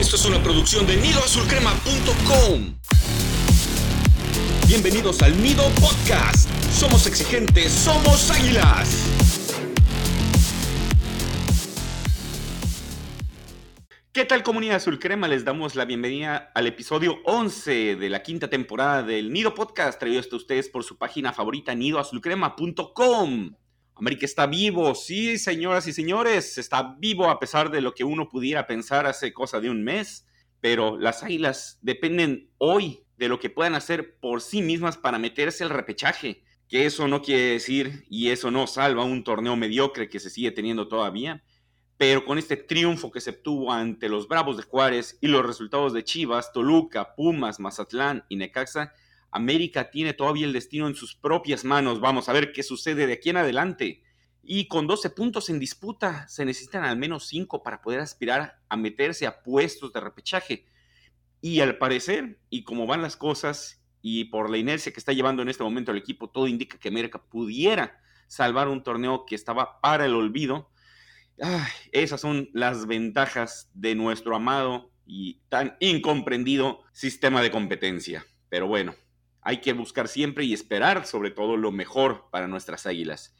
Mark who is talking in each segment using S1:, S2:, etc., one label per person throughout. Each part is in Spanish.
S1: Esto es una producción de nidoazulcrema.com. Bienvenidos al Nido Podcast. Somos exigentes, somos águilas. ¿Qué tal comunidad azul crema? Les damos la bienvenida al episodio 11 de la quinta temporada del Nido Podcast, traído hasta ustedes por su página favorita nidoazulcrema.com. América está vivo, sí, señoras y señores, está vivo a pesar de lo que uno pudiera pensar hace cosa de un mes, pero las águilas dependen hoy de lo que puedan hacer por sí mismas para meterse al repechaje, que eso no quiere decir y eso no salva un torneo mediocre que se sigue teniendo todavía, pero con este triunfo que se obtuvo ante los Bravos de Juárez y los resultados de Chivas, Toluca, Pumas, Mazatlán y Necaxa, América tiene todavía el destino en sus propias manos. Vamos a ver qué sucede de aquí en adelante. Y con 12 puntos en disputa, se necesitan al menos 5 para poder aspirar a meterse a puestos de repechaje. Y al parecer, y como van las cosas, y por la inercia que está llevando en este momento el equipo, todo indica que América pudiera salvar un torneo que estaba para el olvido. esas son las ventajas de nuestro amado y tan incomprendido sistema de competencia. Pero bueno, hay que buscar siempre y esperar sobre todo lo mejor para nuestras águilas.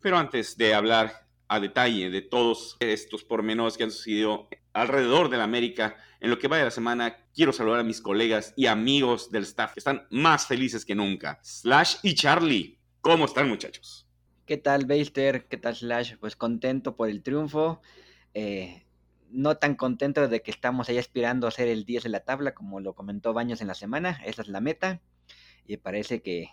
S1: Pero antes de hablar a detalle de todos estos pormenores que han sucedido alrededor de la América en lo que va de la semana, quiero saludar a mis colegas y amigos del staff que están más felices que nunca. Slash y Charlie, ¿cómo están muchachos?
S2: ¿Qué tal, Beister? ¿Qué tal, Slash? Pues contento por el triunfo. Eh, no tan contento de que estamos ahí aspirando a ser el 10 de la tabla, como lo comentó Baños en la semana. Esa es la meta y parece que,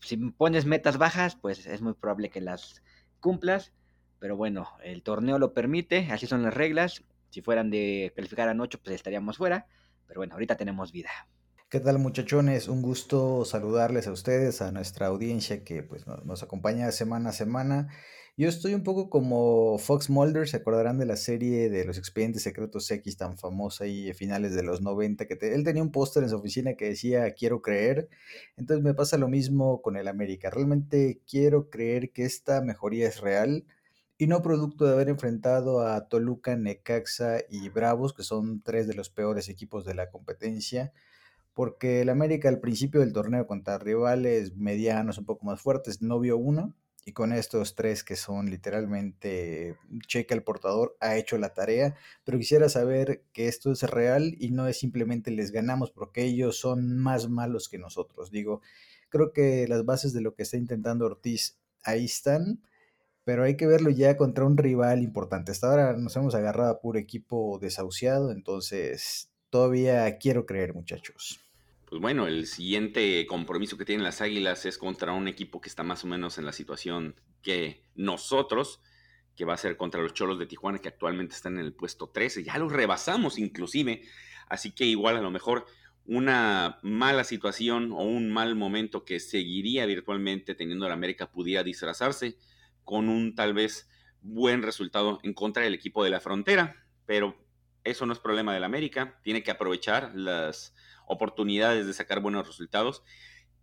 S2: si pones metas bajas, pues es muy probable que las cumplas. Pero bueno, el torneo lo permite, así son las reglas. Si fueran de calificar a 8, pues estaríamos fuera. Pero bueno, ahorita tenemos vida.
S3: ¿Qué tal muchachones? Un gusto saludarles a ustedes, a nuestra audiencia que pues, nos acompaña semana a semana. Yo estoy un poco como Fox Mulder, se acordarán de la serie de los expedientes secretos X tan famosa a finales de los 90, que él tenía un póster en su oficina que decía quiero creer, entonces me pasa lo mismo con el América, realmente quiero creer que esta mejoría es real y no producto de haber enfrentado a Toluca, Necaxa y Bravos, que son tres de los peores equipos de la competencia, porque el América al principio del torneo contra rivales medianos un poco más fuertes no vio uno y con estos tres que son literalmente cheque al portador, ha hecho la tarea, pero quisiera saber que esto es real y no es simplemente les ganamos porque ellos son más malos que nosotros. Digo, creo que las bases de lo que está intentando Ortiz ahí están, pero hay que verlo ya contra un rival importante. Hasta ahora nos hemos agarrado a puro equipo desahuciado, entonces todavía quiero creer, muchachos
S1: pues bueno, el siguiente compromiso que tienen las Águilas es contra un equipo que está más o menos en la situación que nosotros, que va a ser contra los Cholos de Tijuana, que actualmente están en el puesto 13. Ya los rebasamos inclusive, así que igual a lo mejor una mala situación o un mal momento que seguiría virtualmente teniendo la América pudiera disfrazarse con un tal vez buen resultado en contra del equipo de la frontera, pero eso no es problema de la América, tiene que aprovechar las oportunidades de sacar buenos resultados.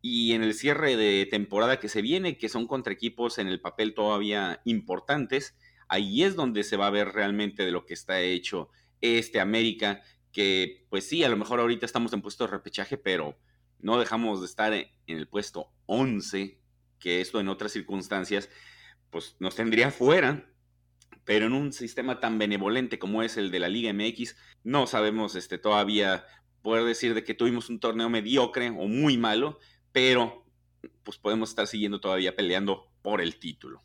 S1: Y en el cierre de temporada que se viene, que son contra equipos en el papel todavía importantes, ahí es donde se va a ver realmente de lo que está hecho este América, que pues sí, a lo mejor ahorita estamos en puesto de repechaje, pero no dejamos de estar en el puesto 11, que esto en otras circunstancias pues nos tendría fuera, pero en un sistema tan benevolente como es el de la Liga MX, no sabemos este, todavía poder decir de que tuvimos un torneo mediocre o muy malo, pero pues podemos estar siguiendo todavía peleando por el título.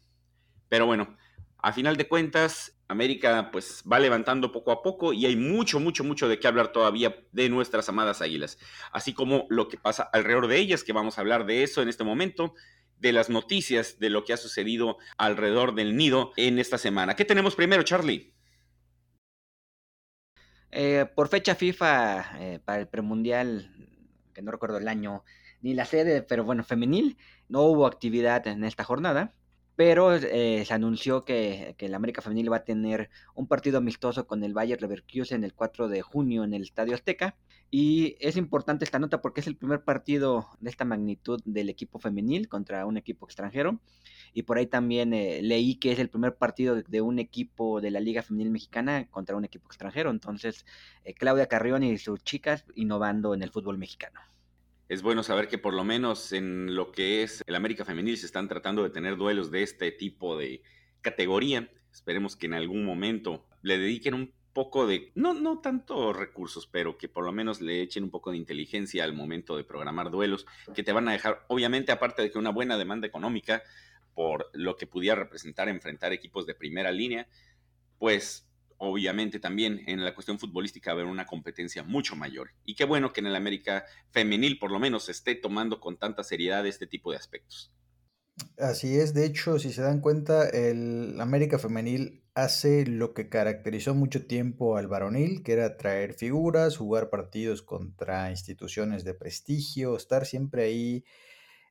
S1: Pero bueno, a final de cuentas, América pues va levantando poco a poco y hay mucho, mucho, mucho de qué hablar todavía de nuestras amadas águilas, así como lo que pasa alrededor de ellas, que vamos a hablar de eso en este momento, de las noticias de lo que ha sucedido alrededor del nido en esta semana. ¿Qué tenemos primero, Charlie?
S2: Eh, por fecha FIFA, eh, para el premundial, que no recuerdo el año ni la sede, pero bueno, femenil, no hubo actividad en esta jornada. Pero eh, se anunció que, que, el América Femenil va a tener un partido amistoso con el Bayer Leverkusen el 4 de junio en el Estadio Azteca. Y es importante esta nota porque es el primer partido de esta magnitud del equipo femenil contra un equipo extranjero. Y por ahí también eh, leí que es el primer partido de, un equipo de la Liga Femenil Mexicana contra un equipo extranjero. Entonces, eh, Claudia Carrión y sus chicas innovando en el fútbol mexicano.
S1: Es bueno saber que por lo menos en lo que es el América Femenil se están tratando de tener duelos de este tipo de categoría. Esperemos que en algún momento le dediquen un poco de, no, no tanto recursos, pero que por lo menos le echen un poco de inteligencia al momento de programar duelos, que te van a dejar, obviamente, aparte de que una buena demanda económica por lo que pudiera representar enfrentar equipos de primera línea, pues obviamente también en la cuestión futbolística haber una competencia mucho mayor. Y qué bueno que en el América femenil por lo menos esté tomando con tanta seriedad este tipo de aspectos.
S3: Así es, de hecho, si se dan cuenta, el América Femenil hace lo que caracterizó mucho tiempo al varonil, que era traer figuras, jugar partidos contra instituciones de prestigio, estar siempre ahí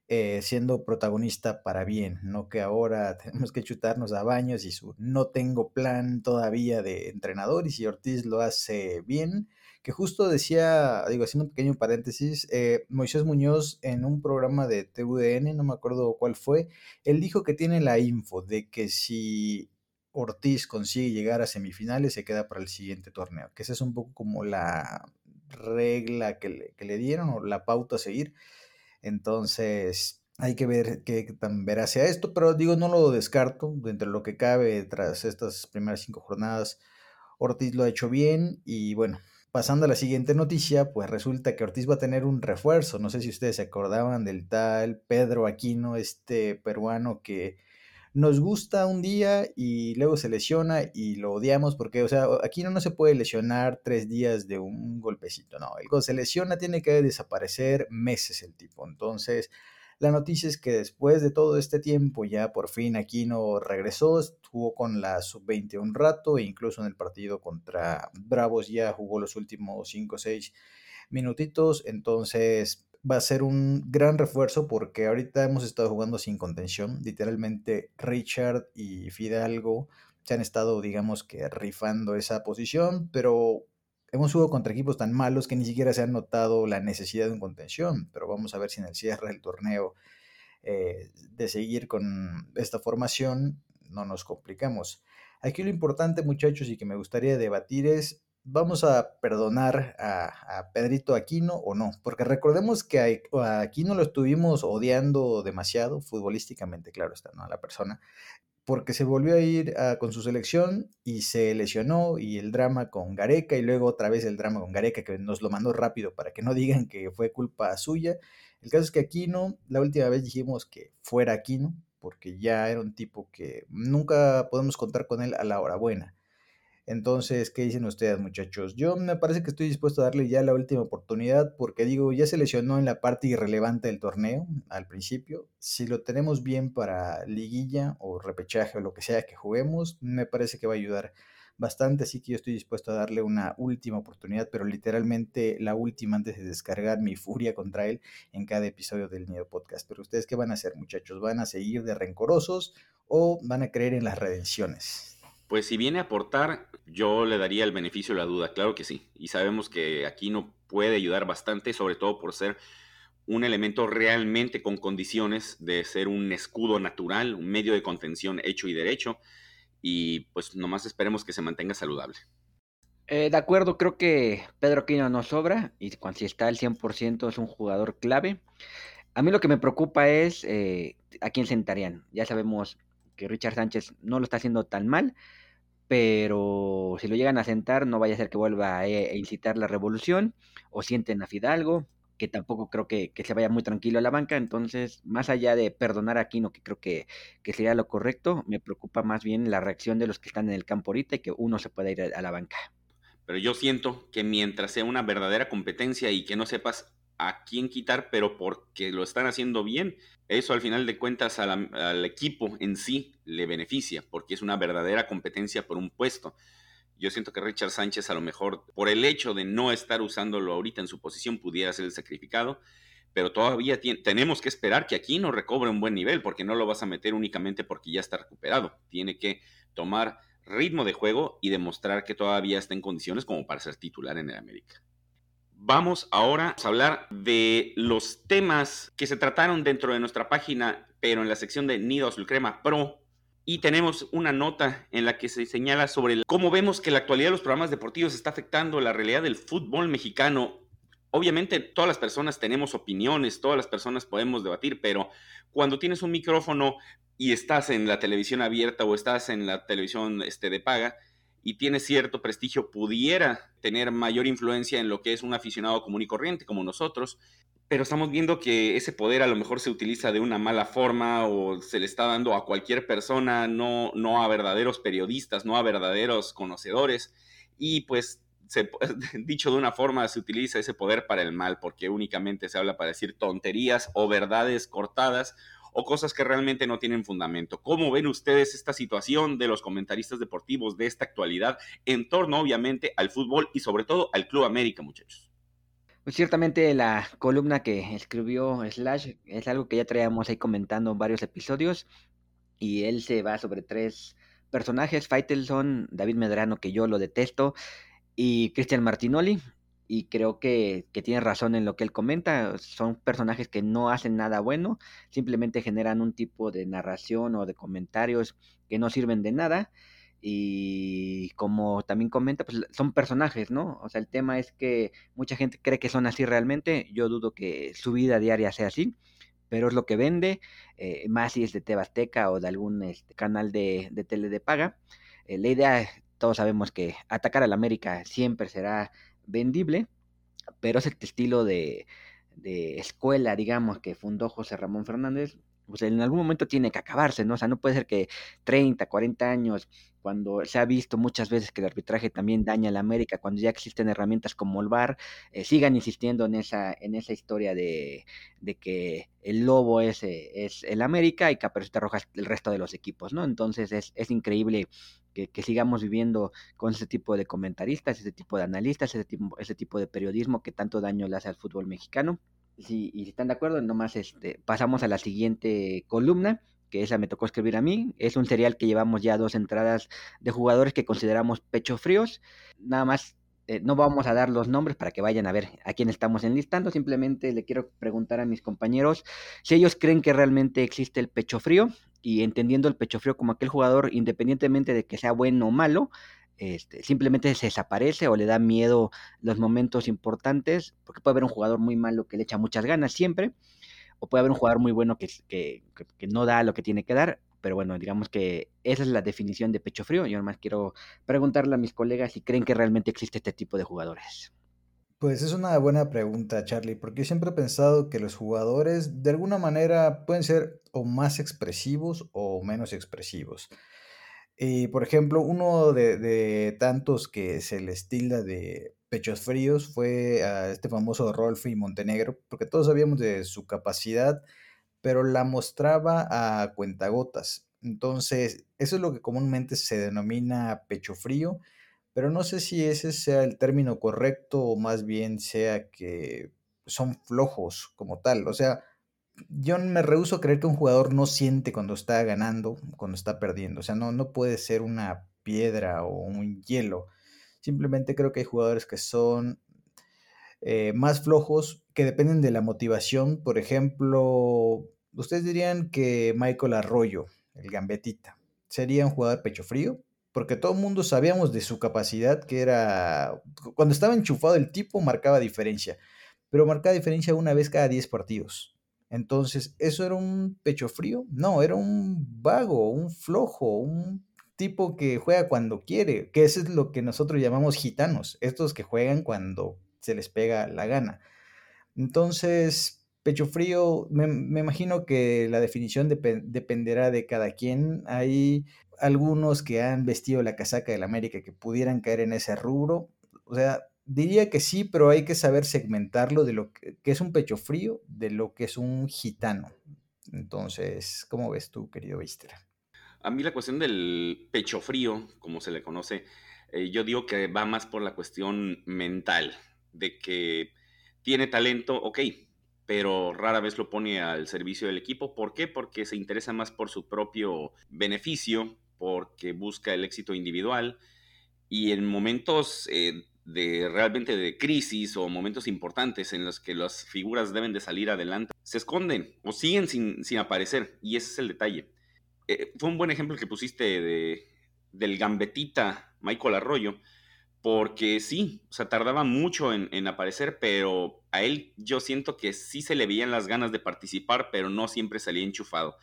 S3: eh, siendo protagonista para bien, no que ahora tenemos que chutarnos a baños y su no tengo plan todavía de entrenador y si Ortiz lo hace bien, que justo decía, digo, haciendo un pequeño paréntesis, eh, Moisés Muñoz en un programa de TUDN, no me acuerdo cuál fue, él dijo que tiene la info de que si Ortiz consigue llegar a semifinales, se queda para el siguiente torneo, que esa es un poco como la regla que le, que le dieron o la pauta a seguir. Entonces, hay que ver qué tan verá sea esto, pero digo, no lo descarto, dentro de lo que cabe tras estas primeras cinco jornadas, Ortiz lo ha hecho bien y bueno, Pasando a la siguiente noticia, pues resulta que Ortiz va a tener un refuerzo. No sé si ustedes se acordaban del tal Pedro Aquino, este peruano que nos gusta un día y luego se lesiona y lo odiamos porque, o sea, Aquino no se puede lesionar tres días de un golpecito, no. El se lesiona tiene que desaparecer meses el tipo. Entonces, la noticia es que después de todo este tiempo ya por fin Aquino regresó, estuvo con la sub-20 un rato e incluso en el partido contra Bravos ya jugó los últimos 5 o 6 minutitos, entonces va a ser un gran refuerzo porque ahorita hemos estado jugando sin contención, literalmente Richard y Fidalgo se han estado digamos que rifando esa posición, pero Hemos jugado contra equipos tan malos que ni siquiera se ha notado la necesidad de un contención, pero vamos a ver si en el cierre del torneo eh, de seguir con esta formación no nos complicamos. Aquí lo importante, muchachos, y que me gustaría debatir es, ¿vamos a perdonar a, Pedrito Aquino o no? Porque recordemos que a, Aquino lo estuvimos odiando demasiado, futbolísticamente, claro está, ¿no? A la persona porque se volvió a ir ah, con su selección y se lesionó y el drama con Gareca y luego otra vez el drama con Gareca que nos lo mandó rápido para que no digan que fue culpa suya. El caso es que Aquino, la última vez dijimos que fuera Aquino, porque ya era un tipo que nunca podemos contar con él a la hora buena. Entonces, ¿qué dicen ustedes, muchachos? Yo me parece que estoy dispuesto a darle ya la última oportunidad porque digo, ya se lesionó en la parte irrelevante del torneo al principio. Si lo tenemos bien para liguilla o repechaje o lo que sea que juguemos, me parece que va a ayudar bastante, así que yo estoy dispuesto a darle una última oportunidad, pero literalmente la última antes de descargar mi furia contra él en cada episodio del Nido Podcast. Pero ustedes, ¿qué van a hacer, muchachos? ¿Van a seguir de rencorosos o van a creer en las redenciones?
S1: Pues si viene a aportar, yo le daría el beneficio de la duda, claro que sí. Y sabemos que aquí no puede ayudar bastante, sobre todo por ser un elemento realmente con condiciones de ser un escudo natural, un medio de contención hecho y derecho. Y pues nomás esperemos que se mantenga saludable.
S2: Eh, de acuerdo, creo que Pedro Aquino no sobra y cuando si está al 100% es un jugador clave. A mí lo que me preocupa es eh, a quién sentarían. Ya sabemos que Richard Sánchez no lo está haciendo tan mal, pero si lo llegan a sentar, no vaya a ser que vuelva a, eh, incitar la revolución, o sienten a Fidalgo, que tampoco creo que, se vaya muy tranquilo a la banca, entonces, más allá de perdonar a Aquino, que creo que, que, sería lo correcto, me preocupa más bien la reacción de los que están en el campo ahorita y que uno se pueda ir a la banca.
S1: Pero yo siento que mientras sea una verdadera competencia y que no sepas a quién quitar, pero porque lo están haciendo bien, eso al final de cuentas al equipo en sí le beneficia, porque es una verdadera competencia por un puesto. Yo siento que Richard Sánchez a lo mejor, por el hecho de no estar usándolo ahorita en su posición, pudiera ser el sacrificado, pero todavía tenemos que esperar que aquí no recobre un buen nivel, porque no lo vas a meter únicamente porque ya está recuperado. Tiene que tomar ritmo de juego y demostrar que todavía está en condiciones como para ser titular en el América. Vamos ahora a hablar de los temas que se trataron dentro de nuestra página pero en la sección de Nido Azul Crema Pro. Y tenemos una nota en la que se señala sobre cómo vemos que la actualidad de los programas deportivos está afectando la realidad del fútbol mexicano. Obviamente todas las personas tenemos opiniones, todas las personas podemos debatir, pero cuando tienes un micrófono y estás en la televisión abierta o estás en la televisión este, de paga y tienes cierto prestigio, pudiera tener mayor influencia en lo que es un aficionado común y corriente como nosotros, pero estamos viendo que ese poder a lo mejor se utiliza de una mala forma o se le está dando a cualquier persona, no, no a verdaderos periodistas, no a verdaderos conocedores. Y pues, dicho de una forma, se utiliza ese poder para el mal, porque únicamente se habla para decir tonterías o verdades cortadas o cosas que realmente no tienen fundamento. ¿Cómo ven ustedes esta situación de los comentaristas deportivos de esta actualidad en torno, obviamente, al fútbol y sobre todo al Club América, muchachos?
S2: Pues ciertamente la columna que escribió Slash es algo que ya traíamos ahí comentando en varios episodios y él se va sobre tres personajes, Faitelson, David Medrano, que yo lo detesto, y Cristian Martinoli, y creo que, que, tiene razón en lo que él comenta, son personajes que no hacen nada bueno, simplemente generan un tipo de narración o de comentarios que no sirven de nada y como también comenta, pues son personajes, ¿no? O sea, el tema es que mucha gente cree que son así realmente, yo dudo que su vida diaria sea así, pero es lo que vende, eh, más si es de Tebasteca o de algún este, canal de, de, tele de paga. Eh, la idea, todos sabemos que atacar al América siempre será vendible, pero es este estilo de, de escuela, digamos, que fundó José Ramón Fernández, pues en algún momento tiene que acabarse, ¿no? O sea, no puede ser que 30, 40 años, cuando se ha visto muchas veces que el arbitraje también daña a la América, cuando ya existen herramientas como el VAR, eh, sigan insistiendo en esa, en esa historia de, de que el lobo es, eh, es el América y Caperucita Roja el resto de los equipos, ¿no? Entonces es, es increíble que, sigamos viviendo con ese tipo de comentaristas, ese tipo de analistas, ese tipo, ese tipo de periodismo que tanto daño le hace al fútbol mexicano. Sí, y si están de acuerdo, nomás este, pasamos a la siguiente columna, que esa me tocó escribir a mí. Es un serial que llevamos ya dos entradas de jugadores que consideramos pecho fríos. Nada más, eh, no vamos a dar los nombres para que vayan a ver a quién estamos enlistando. Simplemente le quiero preguntar a mis compañeros si ellos creen que realmente existe el pecho frío y entendiendo el pecho frío como aquel jugador, independientemente de que sea bueno o malo, este, simplemente se desaparece o le da miedo los momentos importantes, porque puede haber un jugador muy malo que le echa muchas ganas siempre, o puede haber un jugador muy bueno que, no da lo que tiene que dar, pero bueno, digamos que esa es la definición de pecho frío. Yo nomás quiero preguntarle a mis colegas si creen que realmente existe este tipo de jugadores.
S3: Pues es una buena pregunta, Charlie, porque yo siempre he pensado que los jugadores de alguna manera pueden ser o más expresivos o menos expresivos. Y por ejemplo, uno de, tantos que se les tilda de pechos fríos fue a este famoso Rolfi Montenegro, porque todos sabíamos de su capacidad, pero la mostraba a cuentagotas. Entonces, eso es lo que comúnmente se denomina pecho frío, pero no sé si ese sea el término correcto o más bien sea que son flojos como tal. O sea, yo me rehuso a creer que un jugador no siente cuando está ganando, cuando está perdiendo. O sea, no, no puede ser una piedra o un hielo. Simplemente creo que hay jugadores que son eh, más flojos, que dependen de la motivación. Por ejemplo, ustedes dirían que Michael Arroyo, el gambetita, sería un jugador pecho frío, porque todo el mundo sabíamos de su capacidad, que era, cuando estaba enchufado el tipo marcaba diferencia, pero marcaba diferencia una vez cada 10 partidos. Entonces, ¿eso era un pecho frío? No, era un vago, un flojo, un tipo que juega cuando quiere, que eso es lo que nosotros llamamos gitanos, estos que juegan cuando se les pega la gana. Entonces, pecho frío, me, imagino que la definición dependerá de cada quien. Hay algunos que han vestido la casaca del América que pudieran caer en ese rubro. O sea, Diría que sí, pero hay que saber segmentarlo de lo que, es un pecho frío, de lo que es un gitano. Entonces, ¿cómo ves tú, querido Víster?
S1: A mí la cuestión del pecho frío, como se le conoce, eh, yo digo que va más por la cuestión mental, de que tiene talento, ok, pero rara vez lo pone al servicio del equipo. ¿Por qué? Porque se interesa más por su propio beneficio, porque busca el éxito individual y en momentos... Eh, de realmente de crisis o momentos importantes en los que las figuras deben de salir adelante, se esconden o siguen sin, aparecer. Y ese es el detalle. Eh, fue un buen ejemplo que pusiste de, del gambetita Michael Arroyo, porque sí, o sea, tardaba mucho en, aparecer, pero a él yo siento que sí se le veían las ganas de participar, pero no siempre salía enchufado.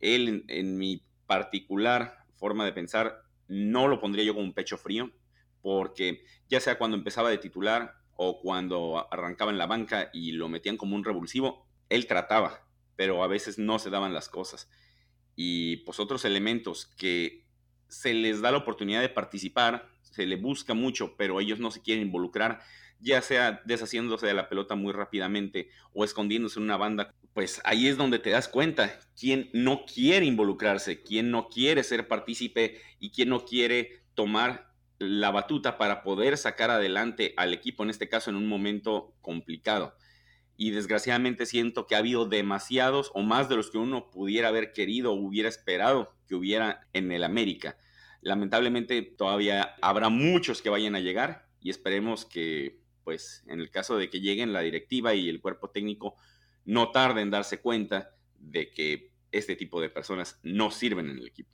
S1: Él, en, mi particular forma de pensar, no lo pondría yo como un pecho frío, porque ya sea cuando empezaba de titular o cuando arrancaba en la banca y lo metían como un revulsivo, él trataba, pero a veces no se daban las cosas. Y pues otros elementos que se les da la oportunidad de participar, se le busca mucho, pero ellos no se quieren involucrar, ya sea deshaciéndose de la pelota muy rápidamente o escondiéndose en una banda, pues ahí es donde te das cuenta quién no quiere involucrarse, quién no quiere ser partícipe y quién no quiere tomar la batuta para poder sacar adelante al equipo, en este caso en un momento complicado. Y desgraciadamente siento que ha habido demasiados o más de los que uno pudiera haber querido o hubiera esperado que hubiera en el América. Lamentablemente todavía habrá muchos que vayan a llegar y esperemos que, pues, en el caso de que lleguen la directiva y el cuerpo técnico, no tarden en darse cuenta de que este tipo de personas no sirven en el equipo.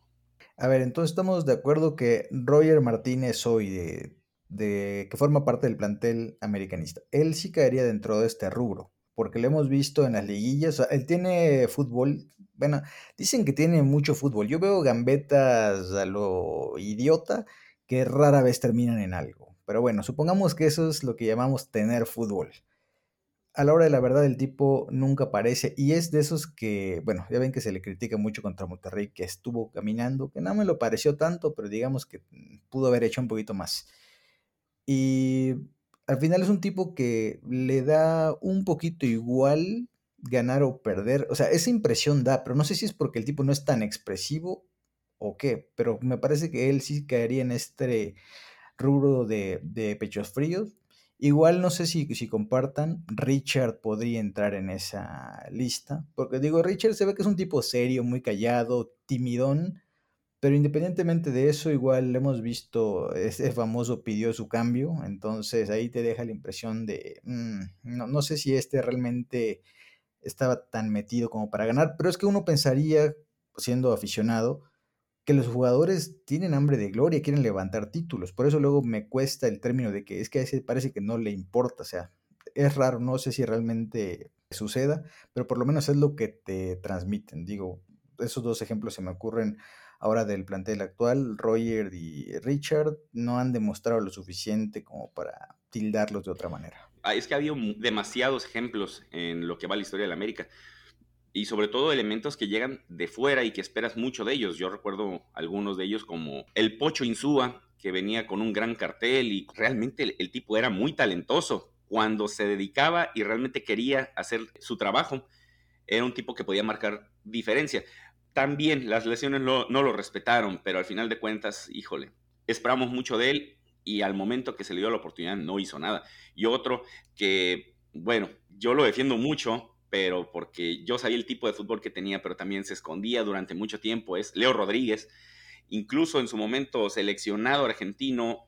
S3: A ver, entonces estamos de acuerdo que Roger Martínez hoy, de, de, que forma parte del plantel americanista, él sí caería dentro de este rubro, porque lo hemos visto en las liguillas, él tiene fútbol, bueno, dicen que tiene mucho fútbol. Yo veo gambetas a lo idiota que rara vez terminan en algo. Pero bueno, supongamos que eso es lo que llamamos tener fútbol. A la hora de la verdad el tipo nunca aparece y es de esos que, bueno, ya ven que se le critica mucho contra Monterrey que estuvo caminando, que no me lo pareció tanto, pero digamos que pudo haber hecho un poquito más. Y al final es un tipo que le da un poquito igual ganar o perder. O sea, esa impresión da, pero no sé si es porque el tipo no es tan expresivo o qué, pero me parece que él sí caería en este rubro de, pechos fríos. Igual no sé si, si compartan, Richard podría entrar en esa lista, porque digo, Richard se ve que es un tipo serio, muy callado, timidón, pero independientemente de eso, igual hemos visto, ese famoso pidió su cambio, entonces ahí te deja la impresión de, mm, no, no sé si este realmente estaba tan metido como para ganar, pero es que uno pensaría, siendo aficionado, que los jugadores tienen hambre de gloria, quieren levantar títulos, por eso luego me cuesta el término de que es que a ese parece que no le importa, o sea, es raro, no sé si realmente suceda, pero por lo menos es lo que te transmiten, digo, esos dos ejemplos se me ocurren ahora del plantel actual, Roger y Richard no han demostrado lo suficiente como para tildarlos de otra manera.
S1: Ah, es que ha habido demasiados ejemplos en lo que va la historia de la América. Y sobre todo elementos que llegan de fuera y que esperas mucho de ellos. Yo recuerdo algunos de ellos como el Pocho Insúa, que venía con un gran cartel y realmente el, tipo era muy talentoso. Cuando se dedicaba y realmente quería hacer su trabajo, era un tipo que podía marcar diferencia. También las lesiones no lo respetaron, pero al final de cuentas, híjole, esperamos mucho de él y al momento que se le dio la oportunidad no hizo nada. Y otro que, bueno, yo lo defiendo mucho, pero porque yo sabía el tipo de fútbol que tenía, pero también se escondía durante mucho tiempo, es Leo Rodríguez, incluso en su momento seleccionado argentino,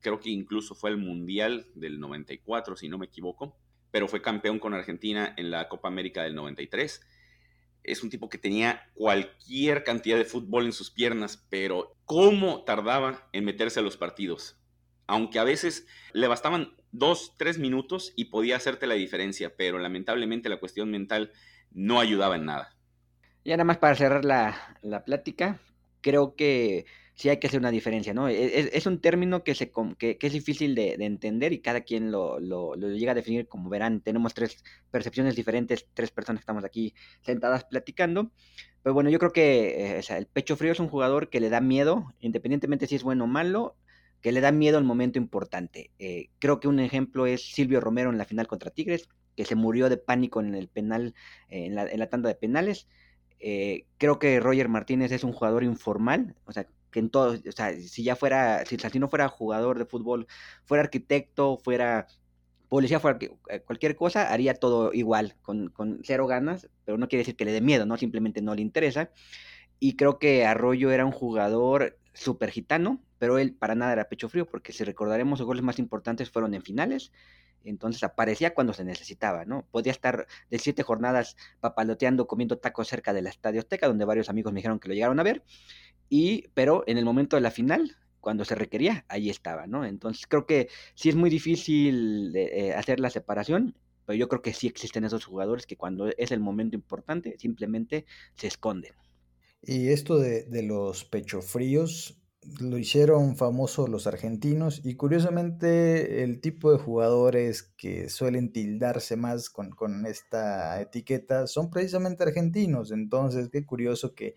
S1: creo que incluso fue el Mundial del 94, si no me equivoco, pero fue campeón con Argentina en la Copa América del 93. Es un tipo que tenía cualquier cantidad de fútbol en sus piernas, pero cómo tardaba en meterse a los partidos aunque a veces le bastaban dos, tres minutos y podía hacerte la diferencia, pero lamentablemente la cuestión mental no ayudaba en nada.
S2: Ya nada más para cerrar la, plática, creo que sí hay que hacer una diferencia, ¿no? E, es, un término que, se, que, es difícil de, entender y cada quien lo, llega a definir, como verán, tenemos tres percepciones diferentes, tres personas que estamos aquí sentadas platicando, pero bueno, yo creo que eh, el pecho frío es un jugador que le da miedo, independientemente si es bueno o malo, que le da miedo al momento importante. Eh, creo que un ejemplo es Silvio Romero en la final contra Tigres, que se murió de pánico en el penal, eh, en, la, tanda de penales. Creo que Roger Martínez es un jugador informal, o sea, que en todo, o sea, si ya fuera, si, si no fuera jugador de fútbol, fuera arquitecto, fuera policía, fuera cualquier cosa, haría todo igual, con, con cero ganas, pero no quiere decir que le dé miedo, no, simplemente no le interesa. Y creo que Arroyo era un jugador súper gitano, pero él para nada era pecho frío, porque si recordaremos, los goles más importantes fueron en finales, entonces aparecía cuando se necesitaba, ¿no? Podía estar de siete jornadas papaloteando, comiendo tacos cerca del Estadio Azteca, donde varios amigos me dijeron que lo llegaron a ver, y, pero en el momento de la final, cuando se requería, ahí estaba, ¿no? Entonces creo que sí es muy difícil eh, hacer la separación, pero yo creo que sí existen esos jugadores que cuando es el momento importante simplemente se esconden.
S3: Y esto de, de los pechofríos, lo hicieron famoso los argentinos y curiosamente el tipo de jugadores que suelen tildarse más con, esta etiqueta son precisamente argentinos. Entonces, qué curioso que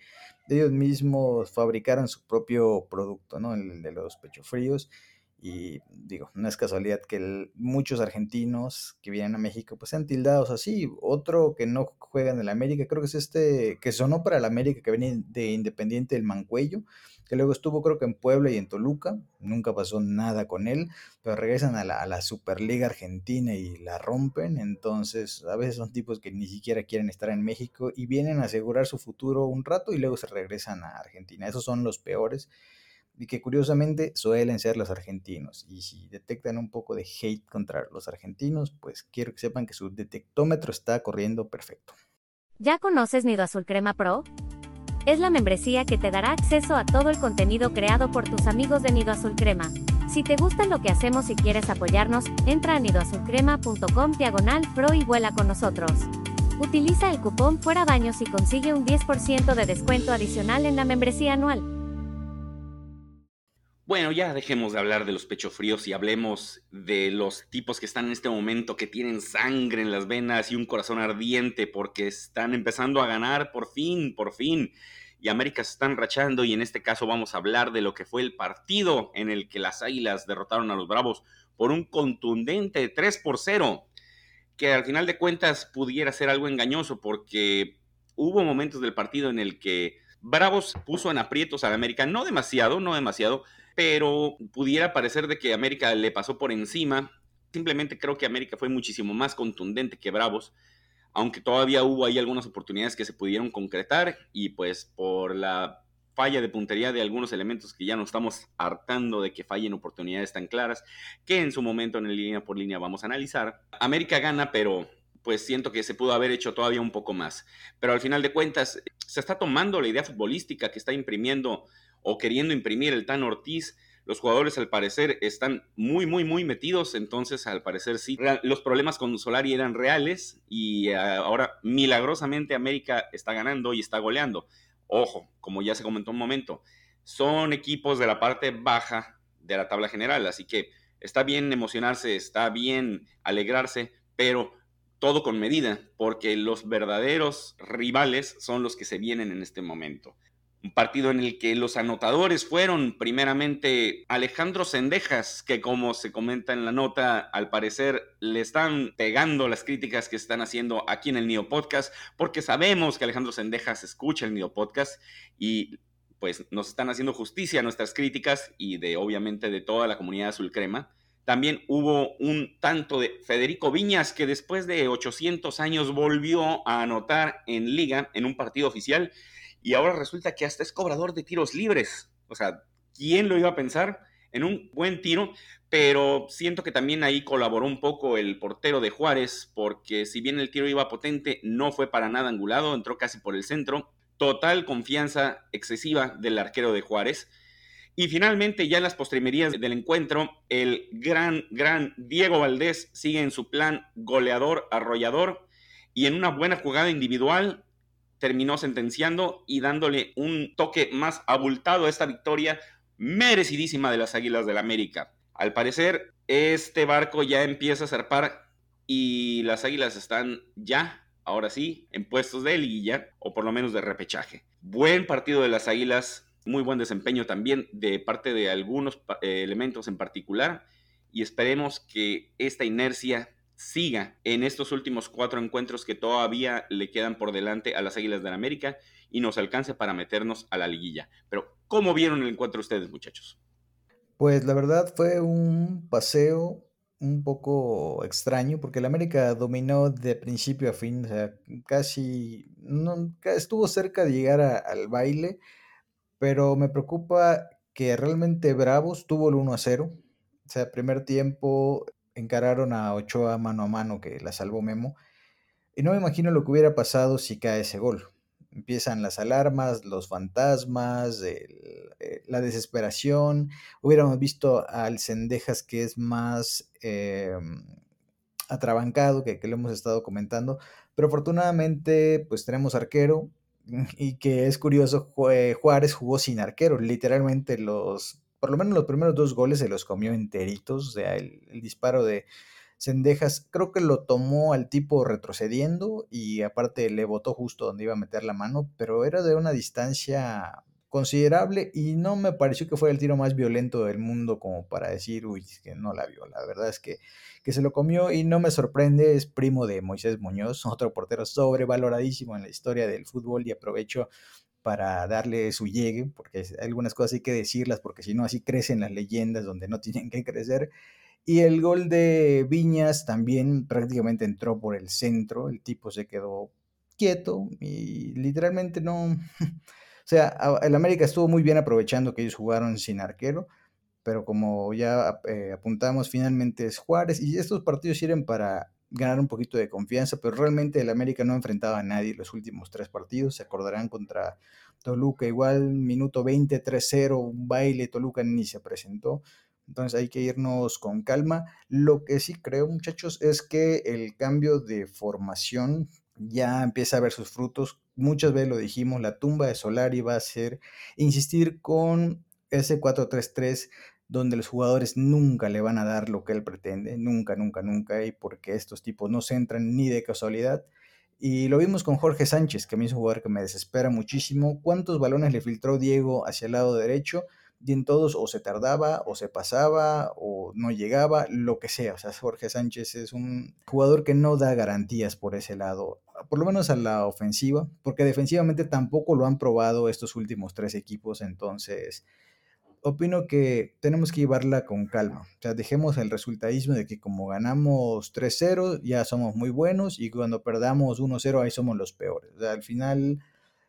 S3: ellos mismos fabricaron su propio producto, ¿no? El de los pechofríos. Y digo, no es casualidad que muchos argentinos que vienen a México pues sean tildados así. Otro que no juega en el América, creo que es este, que sonó para el América, que venía de Independiente del Mancuello, que luego estuvo creo que en Puebla y en Toluca, nunca pasó nada con él, pero regresan a la, a la Superliga Argentina y la rompen, entonces a veces son tipos que ni siquiera quieren estar en México y vienen a asegurar su futuro un rato y luego se regresan a Argentina. Esos son los peores y que curiosamente suelen ser los argentinos. Y si detectan un poco de hate contra los argentinos, pues quiero que sepan que su detectómetro está corriendo perfecto.
S4: ¿Ya conoces Nido Azul Crema Pro? Es la membresía que te dará acceso a todo el contenido creado por tus amigos de Nido Azul Crema. Si te gusta lo que hacemos y quieres apoyarnos, entra a nidoazulcrema.com diagonal pro y vuela con nosotros. Utiliza el cupón Fuera Baños y consigue un 10% de descuento adicional en la membresía anual.
S1: Bueno, ya dejemos de hablar de los pechofríos y hablemos de los tipos que están en este momento, que tienen sangre en las venas y un corazón ardiente porque están empezando a ganar por fin, por fin. Y América se están rachando y en este caso vamos a hablar de lo que fue el partido en el que las Águilas derrotaron a los Bravos por un contundente 3 por 0, que al final de cuentas pudiera ser algo engañoso porque hubo momentos del partido en el que Bravos puso en aprietos a América, no demasiado, no demasiado, pero pudiera parecer de que América le pasó por encima. Simplemente creo que América fue muchísimo más contundente que Bravos, aunque todavía hubo ahí algunas oportunidades que se pudieron concretar y pues por la falla de puntería de algunos elementos que ya nos estamos hartando de que fallen oportunidades tan claras, que en su momento en línea por línea vamos a analizar. América gana, pero pues siento que se pudo haber hecho todavía un poco más. Pero al final de cuentas, se está tomando la idea futbolística que está imprimiendo o queriendo imprimir el Tan Ortiz. Los jugadores al parecer están muy, muy, muy metidos, entonces al parecer sí, los problemas con Solari eran reales y eh, ahora milagrosamente América está ganando y está goleando. Ojo, como ya se comentó un momento, son equipos de la parte baja de la tabla general, así que está bien emocionarse, está bien alegrarse, pero todo con medida, porque los verdaderos rivales son los que se vienen en este momento un partido en el que los anotadores fueron primeramente Alejandro Sendejas, que como se comenta en la nota, al parecer le están pegando las críticas que están haciendo aquí en el Neo Podcast, porque sabemos que Alejandro Sendejas escucha el Neo Podcast y pues nos están haciendo justicia a nuestras críticas y de obviamente de toda la comunidad azul crema. También hubo un tanto de Federico Viñas que después de 800 años volvió a anotar en liga en un partido oficial y ahora resulta que hasta es cobrador de tiros libres. O sea, ¿quién lo iba a pensar? En un buen tiro, pero siento que también ahí colaboró un poco el portero de Juárez, porque si bien el tiro iba potente, no fue para nada angulado, entró casi por el centro. Total confianza excesiva del arquero de Juárez. Y finalmente, ya en las postrimerías del encuentro, el gran, gran Diego Valdés sigue en su plan goleador, arrollador, y en una buena jugada individual terminó sentenciando y dándole un toque más abultado a esta victoria merecidísima de las Águilas del la América. Al parecer, este barco ya empieza a zarpar y las Águilas están ya, ahora sí, en puestos de liguilla o por lo menos de repechaje. Buen partido de las Águilas, muy buen desempeño también de parte de algunos eh, elementos en particular y esperemos que esta inercia siga en estos últimos cuatro encuentros que todavía le quedan por delante a las Águilas del la América y nos alcance para meternos a la liguilla. Pero, ¿cómo vieron el encuentro ustedes, muchachos?
S3: Pues la verdad fue un paseo un poco extraño porque el América dominó de principio a fin, o sea, casi no, estuvo cerca de llegar al baile, pero me preocupa que realmente Bravos tuvo el 1 a 0. O sea, primer tiempo encararon a Ochoa mano a mano que la salvó Memo. Y no me imagino lo que hubiera pasado si cae ese gol. Empiezan las alarmas, los fantasmas, eh, la desesperación. Hubiéramos visto al Cendejas que es más em, atrabancado, que, que lo hemos estado comentando. Pero afortunadamente, pues tenemos arquero, y que es curioso, Juárez jugó sin arquero, literalmente los, por lo menos los primeros dos goles se los comió enteritos, o sea, el, disparo de Cendejas creo que lo tomó al tipo retrocediendo y aparte le botó justo donde iba a meter la mano, pero era de una distancia considerable y no me pareció que fuera el tiro más violento del mundo como para decir, uy, que no la vio, la verdad es que que se lo comió y no me sorprende, es primo de Moisés Muñoz, otro portero sobrevaloradísimo en la historia del fútbol y aprovecho para darle su llegue, porque algunas cosas hay que decirlas, porque si no así crecen las leyendas donde no tienen que crecer. Y el gol de Viñas también prácticamente entró por el centro, el tipo se quedó quieto y literalmente no... o sea, el América estuvo muy bien aprovechando que ellos jugaron sin arquero pero como ya eh, apuntamos, finalmente es Juárez y estos partidos sirven para ganar un poquito de confianza, pero realmente el América no ha enfrentado a nadie los últimos tres partidos, se acordarán contra Toluca, igual minuto 20, 3-0, un baile, Toluca ni se presentó, entonces hay que irnos con calma. Lo que sí creo, muchachos, es que el cambio de formación ya empieza a ver sus frutos. Muchas veces lo dijimos, la tumba de Solari va a ser insistir con ese 4-3-3 donde los jugadores nunca le van a dar lo que él pretende, nunca, nunca, nunca, y porque estos tipos no se entran ni de casualidad. Y lo vimos con Jorge Sánchez, que a mí es un jugador que me desespera muchísimo. ¿Cuántos balones le filtró Diego hacia el lado derecho? Y en todos o se tardaba, o se pasaba, o no llegaba, lo que sea. O sea, Jorge Sánchez es un jugador que no da garantías por ese lado, por lo menos a la ofensiva, porque defensivamente tampoco lo han probado estos últimos tres equipos. Entonces, opino que tenemos que llevarla con calma. O sea, dejemos el resultadismo de que como ganamos 3-0 ya somos muy buenos y cuando perdamos 1-0 ahí somos los peores. O sea, al final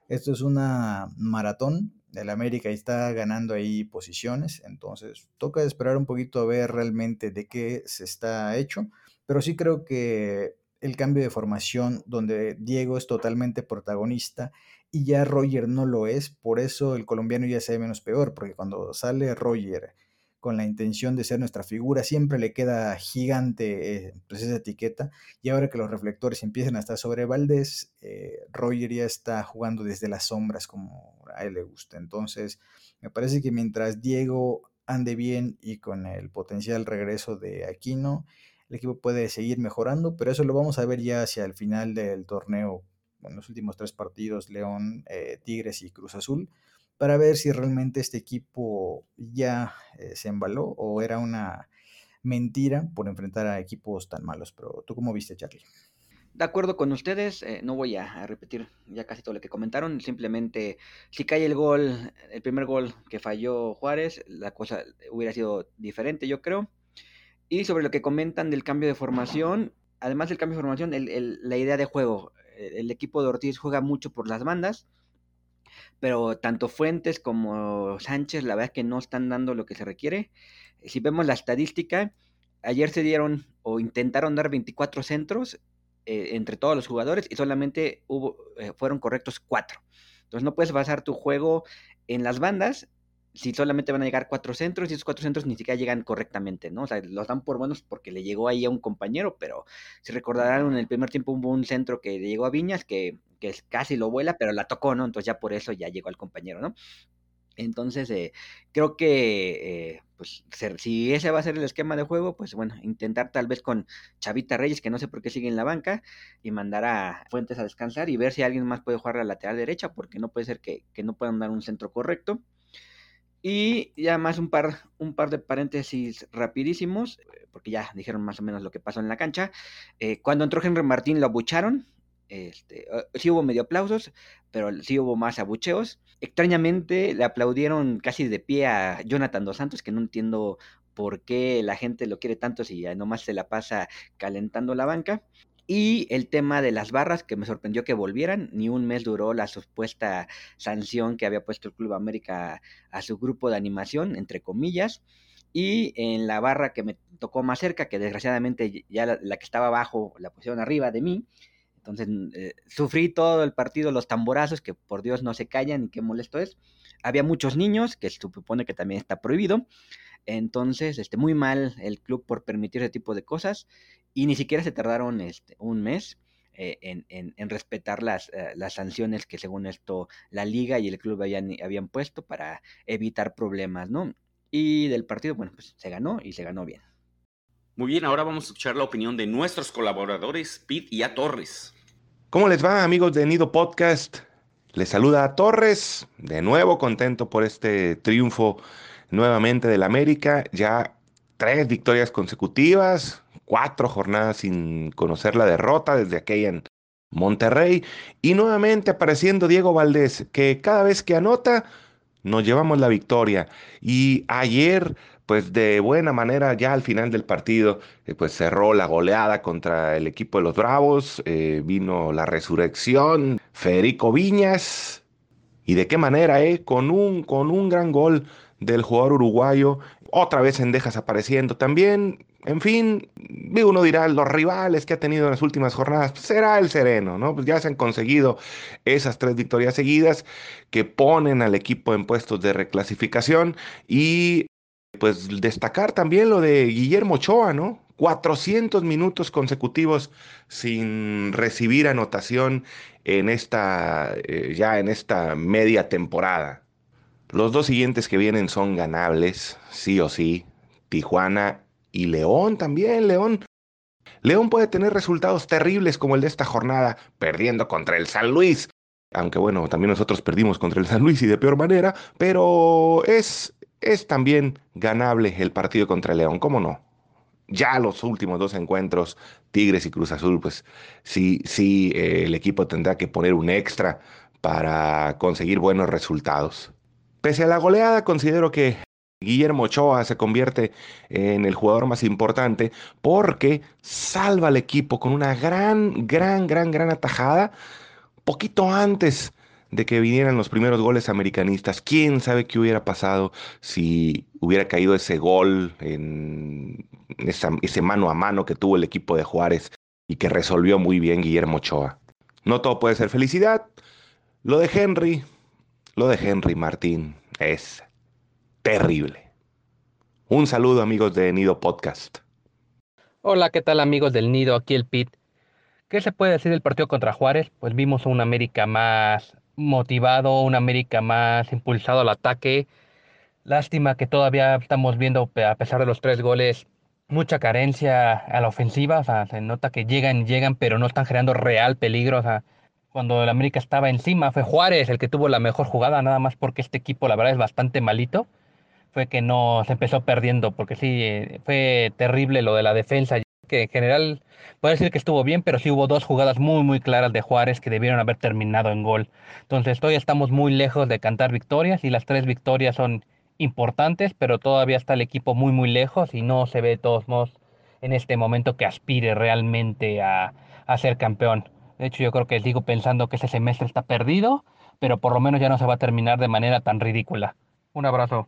S3: esto es una maratón. El América está ganando ahí posiciones, entonces toca esperar un poquito a ver realmente de qué se está hecho, pero sí creo que el cambio de formación donde Diego es totalmente protagonista y ya Roger no lo es, por eso el colombiano ya se ve menos peor, porque cuando sale Roger con la intención de ser nuestra figura, siempre le queda gigante eh, pues, esa etiqueta, y ahora que los reflectores empiezan a estar sobre Valdés, eh, Roger ya está jugando desde las sombras como a él le gusta, entonces me parece que mientras Diego ande bien y con el potencial regreso de Aquino, el equipo puede seguir mejorando, pero eso lo vamos a ver ya hacia el final del torneo en los últimos tres partidos, León, eh, Tigres y Cruz Azul, para ver si realmente este equipo ya eh, se embaló o era una mentira por enfrentar a equipos tan malos. Pero tú cómo viste, Charlie?
S2: De acuerdo con ustedes, eh, no voy a, repetir ya casi todo lo que comentaron, simplemente si cae el gol, el primer gol que falló Juárez, la cosa hubiera sido diferente, yo creo. Y sobre lo que comentan del cambio de formación, además del cambio de formación, la idea de juego, el equipo de Ortiz juega mucho por las bandas, pero tanto Fuentes como Sánchez, la verdad es que no están dando lo que se requiere. Si vemos la estadística, ayer se dieron o intentaron dar 24 centros eh, entre todos los jugadores y solamente hubo, eh, fueron correctos 4. Entonces no puedes basar tu juego en las bandas si solamente van a llegar cuatro centros y esos cuatro centros ni siquiera llegan correctamente, ¿no? O sea, los dan por buenos porque le llegó ahí a un compañero, pero si recordarán en el primer tiempo hubo un centro que le llegó a Viñas que, que casi lo vuela, pero la tocó, ¿no? Entonces ya por eso ya llegó al compañero, ¿no? Entonces, eh, creo que, eh, pues, si ese va a ser el esquema de juego, pues bueno, intentar tal vez con Chavita Reyes, que no sé por qué sigue en la banca, y mandar a Fuentes a descansar y ver si alguien más puede jugar a la lateral derecha, porque no puede ser que, que no puedan dar un centro correcto. Y ya más un par, un par de paréntesis rapidísimos, eh, porque ya dijeron más o menos lo que pasó en la cancha. Eh, cuando entró Henry Martín lo abucharon. Este, eh, sí hubo medio aplausos, pero sí hubo más abucheos. Extrañamente le aplaudieron casi de pie a Jonathan Dos Santos, que no entiendo por qué la gente lo quiere tanto si nomás se la pasa calentando la banca. Y el tema de las barras, que me sorprendió que volvieran, ni un mes duró la supuesta sanción que había puesto el Club América a su grupo de animación, entre comillas. Y en la barra que me tocó más cerca, que desgraciadamente ya la, que estaba abajo la pusieron arriba de mí, entonces eh, sufrí todo el partido, los tamborazos, que por Dios no se callan y qué molesto es. Había muchos niños, que se supone que también está prohibido. Entonces, este, muy mal el club por permitir ese tipo de cosas y ni siquiera se tardaron este, un mes eh, en, respetar las, eh, las, sanciones que según esto la liga y el club habían, habían puesto para evitar problemas, ¿no? Y del partido, bueno, pues se ganó y se ganó bien.
S1: Muy bien, ahora vamos a escuchar la opinión de nuestros colaboradores, Pete y a Torres.
S5: ¿Cómo les va, amigos de Nido Podcast? Les saluda a Torres, de nuevo contento por este triunfo nuevamente del América, ya tres victorias consecutivas, cuatro jornadas sin conocer la derrota desde aquella en Monterrey y nuevamente apareciendo Diego Valdés, que cada vez que anota nos llevamos la victoria. Y ayer, pues de buena manera, ya al final del partido, eh, pues cerró la goleada contra el equipo de los Bravos, eh, vino la resurrección, Federico Viñas, y de qué manera, eh, con un, con un gran gol del jugador uruguayo, otra vez Endejas apareciendo también. En fin, uno dirá, los rivales que ha tenido en las últimas jornadas, pues, será el sereno, ¿no? Pues ya se han conseguido esas tres victorias seguidas que ponen al equipo en puestos de reclasificación y pues destacar también lo de Guillermo Ochoa, ¿no? 400 minutos consecutivos sin recibir anotación en esta, eh, ya en esta media temporada. Los dos siguientes que vienen son ganables, sí o sí. Tijuana y León también, León. León puede tener resultados terribles como el de esta jornada, perdiendo contra el San Luis. Aunque bueno, también nosotros perdimos contra el San Luis y de peor manera, pero es, es también ganable el partido contra León, ¿cómo no? Ya los últimos dos encuentros, Tigres y Cruz Azul, pues sí, sí, eh, el equipo tendrá que poner un extra para conseguir buenos resultados. Pese a la goleada, considero que Guillermo Ochoa se convierte en el jugador más importante porque salva al equipo con una gran, gran, gran, gran atajada poquito antes de que vinieran los primeros goles americanistas. ¿Quién sabe qué hubiera pasado si hubiera caído ese gol en ese mano a mano que tuvo el equipo de Juárez y que resolvió muy bien Guillermo Ochoa? No todo puede ser felicidad. Lo de Henry, lo de Henry Martín es terrible. Un saludo amigos de Nido Podcast.
S6: Hola, ¿qué tal amigos del Nido? Aquí el Pit. ¿Qué se puede decir del partido contra Juárez? Pues vimos un América más motivado, un América más impulsado al ataque. Lástima que todavía estamos viendo, a pesar de los tres goles, mucha carencia a la ofensiva. O sea, se nota que llegan llegan, pero no están generando real peligro. O sea, cuando el América estaba encima. Fue Juárez el que tuvo la mejor jugada, nada más porque este equipo, la verdad, es bastante malito. Fue que no se empezó perdiendo, porque sí, eh, fue terrible lo de la defensa. Que en general, puede decir que estuvo bien, pero sí hubo dos jugadas muy, muy claras de Juárez que debieron haber terminado en gol. Entonces, todavía estamos muy lejos de cantar victorias y las tres victorias son importantes, pero todavía está el equipo muy, muy lejos y no se ve de todos modos en este momento que aspire realmente a, a ser campeón. De hecho, yo creo que sigo pensando que ese semestre está perdido, pero por lo menos ya no se va a terminar de manera tan ridícula. Un abrazo.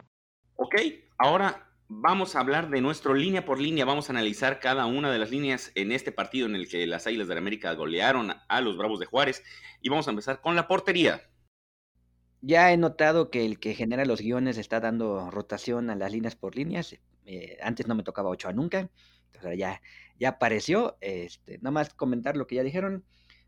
S1: Ok, ahora vamos a hablar de nuestro línea por línea. Vamos a analizar cada una de las líneas en este partido en el que las Águilas de la América golearon a los Bravos de Juárez. Y vamos a empezar con la portería.
S2: Ya he notado que el que genera los guiones está dando rotación a las líneas por líneas. Eh, antes no me tocaba ocho a nunca. Entonces ya, ya apareció. Este, nada más comentar lo que ya dijeron.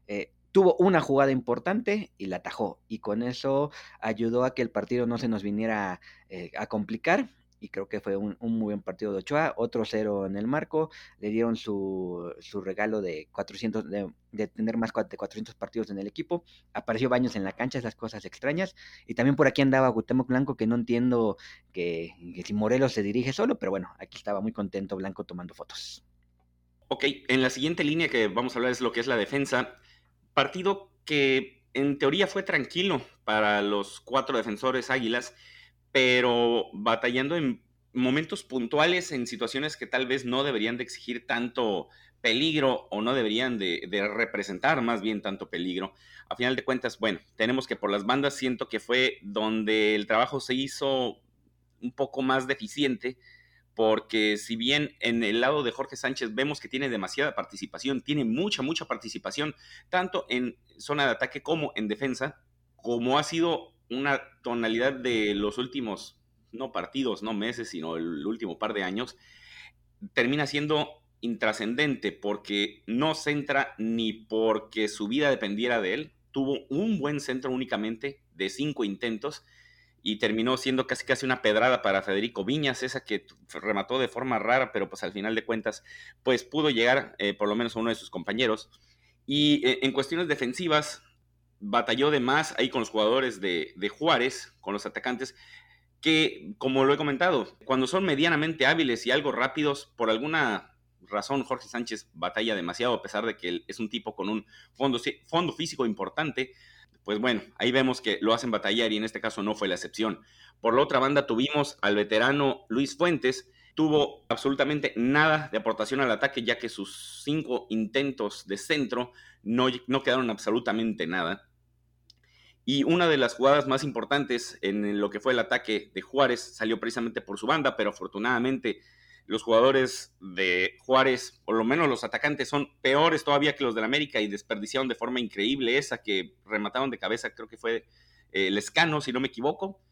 S2: Eh, tuvo una jugada importante y la atajó. Y con eso ayudó a que el partido no se nos viniera eh, a complicar. Y creo que fue un, muy buen partido de Ochoa. Otro cero en el marco. Le dieron su, regalo de 400, de, tener más de 400 partidos en el equipo. Apareció Baños en la cancha, esas cosas extrañas. Y también por aquí andaba Gutemoc Blanco, que no entiendo que, que si Morelos se dirige solo. Pero bueno, aquí estaba muy contento Blanco tomando fotos.
S1: Ok, en la siguiente línea que vamos a hablar es lo que es la defensa. Partido que en teoría fue tranquilo para los cuatro defensores águilas, pero batallando en, momentos puntuales en situaciones que tal vez no deberían de exigir tanto peligro o no deberían de, representar más bien tanto peligro. A final de cuentas, bueno, tenemos que por las bandas siento que fue donde el trabajo se hizo un poco más deficiente, porque si bien en el lado de Jorge Sánchez vemos que tiene demasiada participación, tiene mucha, mucha participación, tanto en zona de ataque como en defensa, como ha sido una tonalidad de los últimos, no partidos, no meses, sino el último par de años, termina siendo intrascendente porque no centra ni porque su vida dependiera de él. Tuvo un buen centro únicamente de cinco intentos y terminó siendo casi casi una pedrada para Federico Viñas, esa que remató de forma rara, pero pues al final de cuentas pues pudo llegar eh, por lo menos a uno de sus compañeros. Y eh, en cuestiones defensivas batalló de más ahí con los jugadores de, de Juárez, con los atacantes, que como lo he comentado, cuando son medianamente hábiles y algo rápidos, por alguna razón Jorge Sánchez batalla demasiado, a pesar de que es un tipo con un fondo, fondo físico importante, pues bueno, ahí vemos que lo hacen batallar y en este caso no fue la excepción. Por la otra banda tuvimos al veterano Luis Fuentes, tuvo absolutamente nada de aportación al ataque, ya que sus cinco intentos de centro no, no quedaron absolutamente nada. Y una de las jugadas más importantes en lo que fue el ataque de Juárez salió precisamente por su banda, pero afortunadamente los jugadores de Juárez, por lo menos los atacantes, son peores todavía que los del América y desperdiciaron de forma increíble esa que remataron de cabeza, creo que fue eh, el escano, si no me equivoco,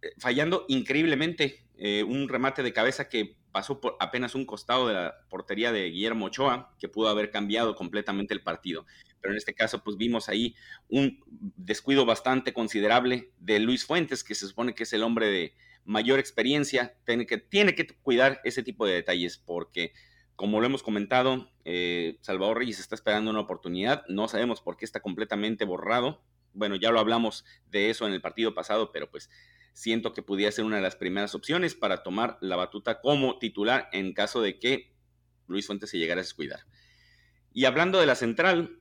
S1: eh, fallando increíblemente eh, un remate de cabeza que pasó por apenas un costado de la portería de Guillermo Ochoa, que pudo haber cambiado completamente el partido. Pero en este caso, pues vimos ahí un descuido bastante considerable de Luis Fuentes, que se supone que es el hombre de, mayor experiencia, tiene que, tiene que cuidar ese tipo de detalles porque, como lo hemos comentado, eh, Salvador Reyes está esperando una oportunidad, no sabemos por qué está completamente borrado. Bueno, ya lo hablamos de eso en el partido pasado, pero pues siento que pudiera ser una de las primeras opciones para tomar la batuta como titular en caso de que Luis Fuentes se llegara a descuidar. Y hablando de la central,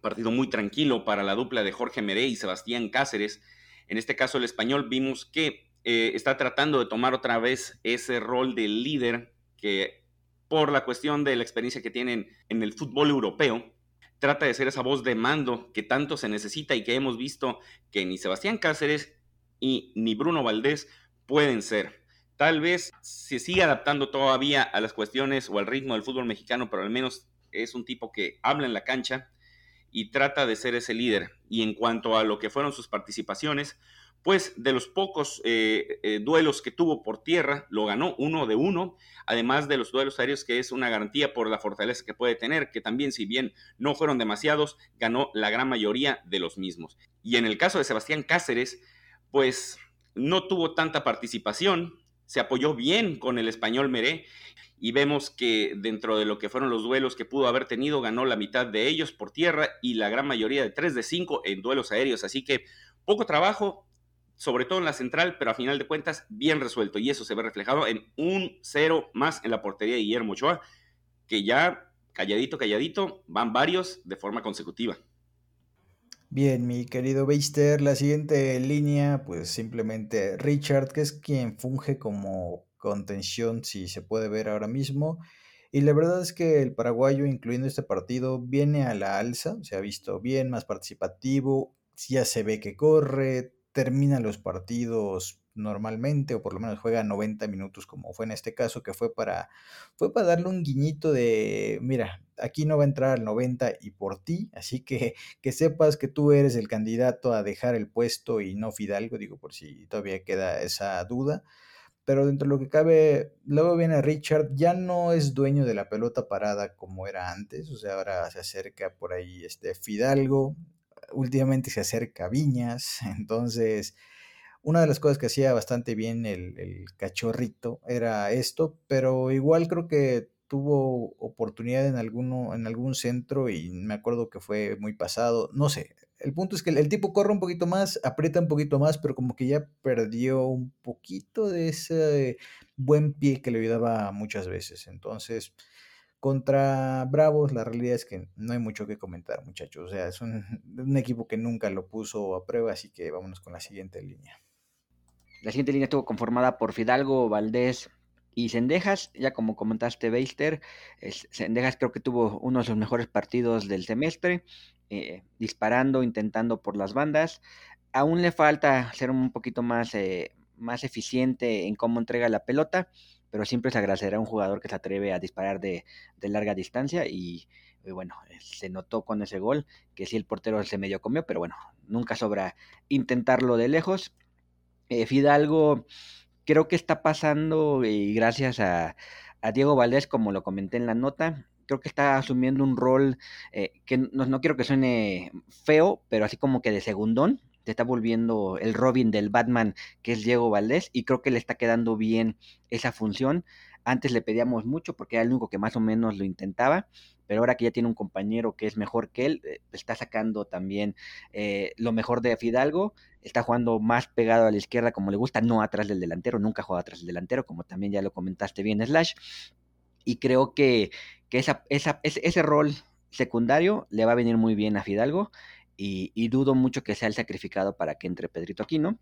S1: partido muy tranquilo para la dupla de Jorge Meré y Sebastián Cáceres. En este caso, el español vimos que eh, está tratando de tomar otra vez ese rol de líder que por la cuestión de la experiencia que tienen en el fútbol europeo, trata de ser esa voz de mando que tanto se necesita y que hemos visto que ni Sebastián Cáceres y ni Bruno Valdés pueden ser. Tal vez se siga adaptando todavía a las cuestiones o al ritmo del fútbol mexicano, pero al menos es un tipo que habla en la cancha y trata de ser ese líder. Y en cuanto a lo que fueron sus participaciones, pues de los pocos eh, eh, duelos que tuvo por tierra, lo ganó uno de uno, además de los duelos aéreos, que es una garantía por la fortaleza que puede tener, que también, si bien no fueron demasiados, ganó la gran mayoría de los mismos. Y en el caso de Sebastián Cáceres, pues no tuvo tanta participación, se apoyó bien con el español Meré y vemos que dentro de lo que fueron los duelos que pudo haber tenido, ganó la mitad de ellos por tierra y la gran mayoría de 3 de 5 en duelos aéreos. Así que poco trabajo, sobre todo en la central, pero a final de cuentas bien resuelto. Y eso se ve reflejado en un cero más en la portería de Guillermo Ochoa, que ya calladito, calladito, van varios de forma consecutiva.
S3: Bien, mi querido Beister, la siguiente línea, pues simplemente Richard, que es quien funge como contención, si se puede ver ahora mismo. Y la verdad es que el paraguayo, incluyendo este partido, viene a la alza, se ha visto bien, más participativo, ya se ve que corre, termina los partidos normalmente, o por lo menos juega 90 minutos, como fue en este caso, que fue para, fue para darle un guiñito de, mira, aquí no va a entrar al 90 y por ti, así que que sepas que tú eres el candidato a dejar el puesto y no Fidalgo, digo, por si todavía queda esa duda. Pero dentro de lo que cabe, luego viene Richard, ya no es dueño de la pelota parada como era antes, o sea, ahora se acerca por ahí este Fidalgo, últimamente se acerca a Viñas, entonces una de las cosas que hacía bastante bien el, cachorrito era esto, pero igual creo que tuvo oportunidad en, alguno, en algún centro y me acuerdo que fue muy pasado, no sé, el punto es que el, tipo corre un poquito más, aprieta un poquito más, pero como que ya perdió un poquito de ese buen pie que le ayudaba muchas veces, entonces contra Bravos, la realidad es que no hay mucho que comentar, muchachos. O sea, es un, equipo que nunca lo puso a prueba, así que vámonos con la siguiente línea.
S2: La siguiente línea estuvo conformada por Fidalgo, Valdés, Y Sendejas, ya como comentaste, Beister, Sendejas creo que tuvo uno de los mejores partidos del semestre, eh, disparando, intentando por las bandas. Aún le falta ser un poquito más, eh, más eficiente en cómo entrega la pelota, pero siempre se agradecerá a un jugador que se atreve a disparar de, larga distancia y, bueno, se notó con ese gol que sí el portero se medio comió, pero bueno, nunca sobra intentarlo de lejos. Eh, Fidalgo creo que está pasando y gracias a, Diego Valdés, como lo comenté en la nota, creo que está asumiendo un rol eh, que no, no, quiero que suene feo, pero así como que de segundón, te está volviendo el Robin del Batman, que es Diego Valdés, y creo que le está quedando bien esa función. Antes le pedíamos mucho porque era el único que más o menos lo intentaba, pero ahora que ya tiene un compañero que es mejor que él, eh, está sacando también eh, lo mejor de Fidalgo, está jugando más pegado a la izquierda como le gusta, no atrás del delantero, nunca juega atrás del delantero, como también ya lo comentaste bien, Slash, y creo que, esa, esa, ese rol secundario le va a venir muy bien a Fidalgo y, dudo mucho que sea el sacrificado para que entre Pedrito Aquino.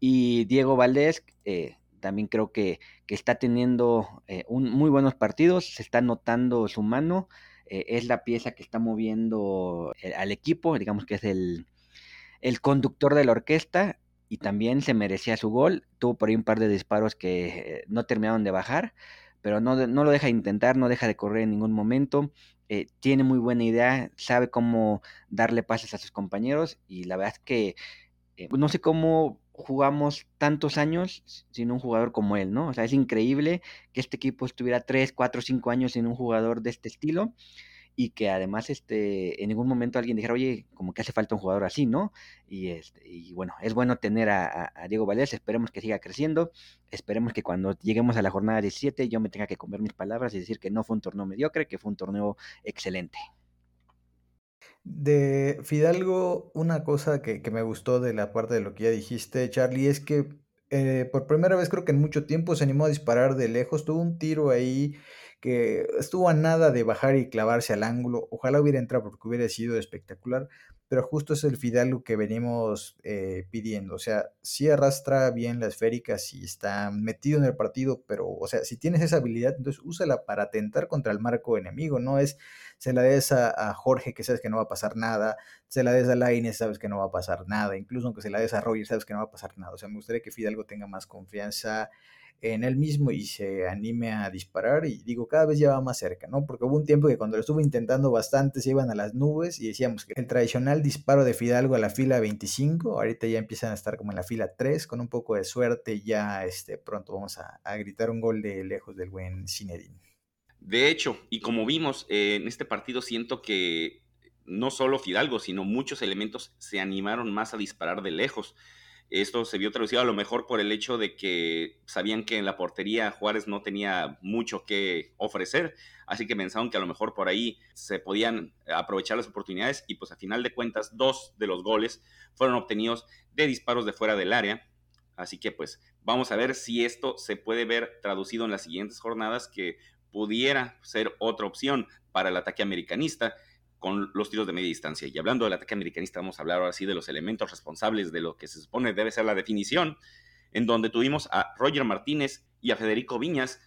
S2: Y Diego Valdés, eh, también creo que, está teniendo eh, un, muy buenos partidos, se está notando su mano, eh, es la pieza que está moviendo al equipo, digamos que es el, el conductor de la orquesta y también se merecía su gol, tuvo por ahí un par de disparos que no terminaron de bajar, pero no, no lo deja de intentar, no deja de correr en ningún momento, eh, tiene muy buena idea, sabe cómo darle pases a sus compañeros y la verdad es que eh, no sé cómo jugamos tantos años sin un jugador como él, ¿no? O sea, es increíble que este equipo estuviera 3, 4, 5 años sin un jugador de este estilo y que además este, en ningún momento alguien dijera, oye, como que hace falta un jugador así, ¿no? Y, este, y bueno, es bueno tener a, Diego Valdés, esperemos que siga creciendo, esperemos que cuando lleguemos a la jornada 17 yo me tenga que comer mis palabras y decir que no fue un torneo mediocre, que fue un torneo excelente.
S3: De Fidalgo, una cosa que, me gustó de la parte de lo que ya dijiste, Charlie, es que eh, por primera vez creo que en mucho tiempo se animó a disparar de lejos, tuvo un tiro ahí que estuvo a nada de bajar y clavarse al ángulo. Ojalá hubiera entrado porque hubiera sido espectacular, pero justo es el Fidalgo que venimos eh, pidiendo. O sea, sí arrastra bien las esféricas y está metido en el partido, pero, o sea, si tienes esa habilidad, entonces úsala para atentar contra el marco enemigo. No es se la des a, Jorge que sabes que no va a pasar nada, se la des a Laine sabes que no va a pasar nada, incluso aunque se la des a Roger sabes que no va a pasar nada. O sea, me gustaría que Fidalgo tenga más confianza en él mismo y se anime a disparar y digo, cada vez ya va más cerca, ¿no? Porque hubo un tiempo que cuando lo estuvo intentando bastante se iban a las nubes y decíamos que el tradicional disparo de Fidalgo a la fila 25, ahorita ya empiezan a estar como en la fila 3, con un poco de suerte ya este, pronto vamos a, gritar un gol de lejos del buen Zinedine.
S1: De hecho, y como vimos eh, en este partido, siento que no solo Fidalgo, sino muchos elementos se animaron más a disparar de lejos. Esto se vio traducido a lo mejor por el hecho de que sabían que en la portería Juárez no tenía mucho que ofrecer, así que pensaron que a lo mejor por ahí se podían aprovechar las oportunidades y pues a final de cuentas dos de los goles fueron obtenidos de disparos de fuera del área. Así que pues vamos a ver si esto se puede ver traducido en las siguientes jornadas que pudiera ser otra opción para el ataque americanista con los tiros de media distancia. Y hablando del ataque americanista, vamos a hablar ahora sí de los elementos responsables de lo que se supone debe ser la definición, en donde tuvimos a Roger Martínez y a Federico Viñas,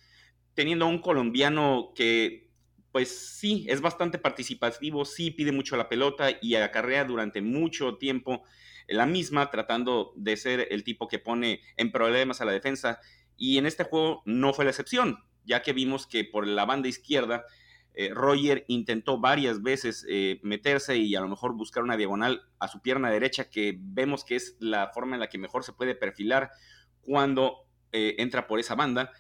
S1: teniendo un colombiano que, pues sí, es bastante participativo, sí pide mucho la pelota y acarrea durante mucho tiempo la misma, tratando de ser el tipo que pone en problemas a la defensa. Y en este juego no fue la excepción, ya que vimos que por la banda izquierda eh, Roger intentó varias veces eh, meterse y a lo mejor buscar una diagonal a su pierna derecha, que vemos que es la forma en la que mejor se puede perfilar cuando eh, entra por esa banda.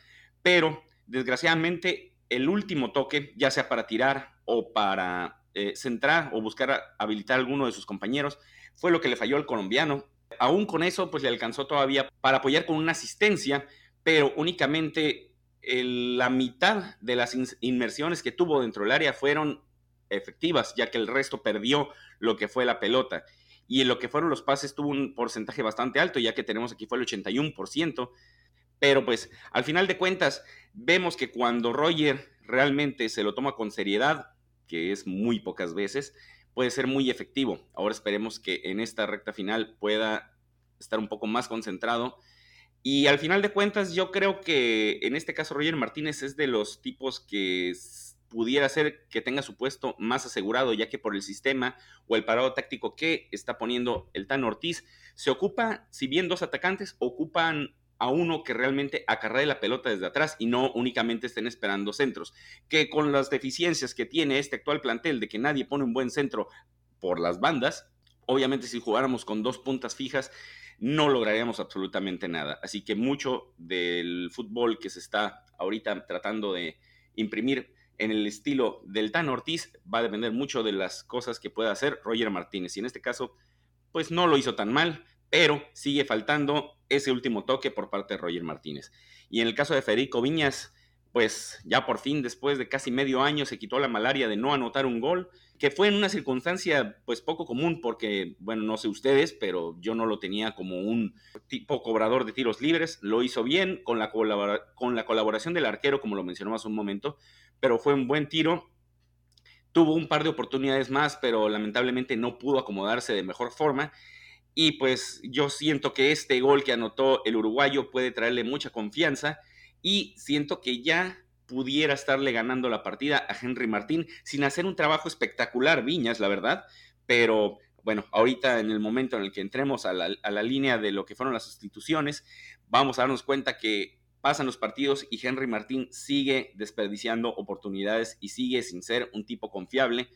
S1: Pero desgraciadamente el último toque, ya sea para tirar o para centrar o buscar habilitar a alguno de sus compañeros, fue lo que le falló al colombiano. Aún con eso, pues le alcanzó todavía para apoyar con una asistencia, pero únicamente la mitad de las inmersiones que tuvo dentro del área fueron efectivas, ya que el resto perdió lo que fue la pelota. Y en lo que fueron los pases tuvo un porcentaje bastante alto, ya que tenemos aquí fue el 81%. Pero pues al final de cuentas vemos que cuando Roger realmente se lo toma con seriedad, que es muy pocas veces, puede ser muy efectivo. Ahora esperemos que en esta recta final pueda estar un poco más concentrado Y al final de cuentas, yo creo que en este caso Roger Martínez es de los tipos que pudiera ser que tenga su puesto más asegurado, ya que por el sistema o el parado táctico que está poniendo el Tan Ortiz, se ocupa, si bien dos atacantes, ocupan a uno que realmente acarree la pelota desde atrás y no únicamente estén esperando centros. Que con las deficiencias que tiene este actual plantel de que nadie pone un buen centro por las bandas, obviamente si jugáramos con dos puntas fijas, no lograríamos absolutamente nada. Así que mucho del fútbol que se está ahorita tratando de imprimir en el estilo del Tan Ortiz va a depender mucho de las cosas que pueda hacer Roger Martínez. Y en este caso, pues no lo hizo tan mal, pero sigue faltando ese último toque por parte de Roger Martínez. Y en el caso de Federico Viñas, pues ya por fin, después de casi medio año, se quitó la malaria de no anotar un gol, que fue en una circunstancia pues poco común, porque, bueno, no sé ustedes, pero yo no lo tenía como un tipo cobrador de tiros libres, lo hizo bien con la, con la colaboración del arquero, como lo mencionó hace un momento, pero fue un buen tiro. Tuvo un par de oportunidades más, pero lamentablemente no pudo acomodarse de mejor forma. Y pues yo siento que este gol que anotó el uruguayo puede traerle mucha confianza y siento que ya pudiera estarle ganando la partida a Henry Martín sin hacer un trabajo espectacular, Viñas, la verdad, pero bueno, ahorita en el momento en el que entremos a la, a la, línea de lo que fueron las sustituciones, vamos a darnos cuenta que pasan los partidos y Henry Martín sigue desperdiciando oportunidades y sigue sin ser un tipo confiable.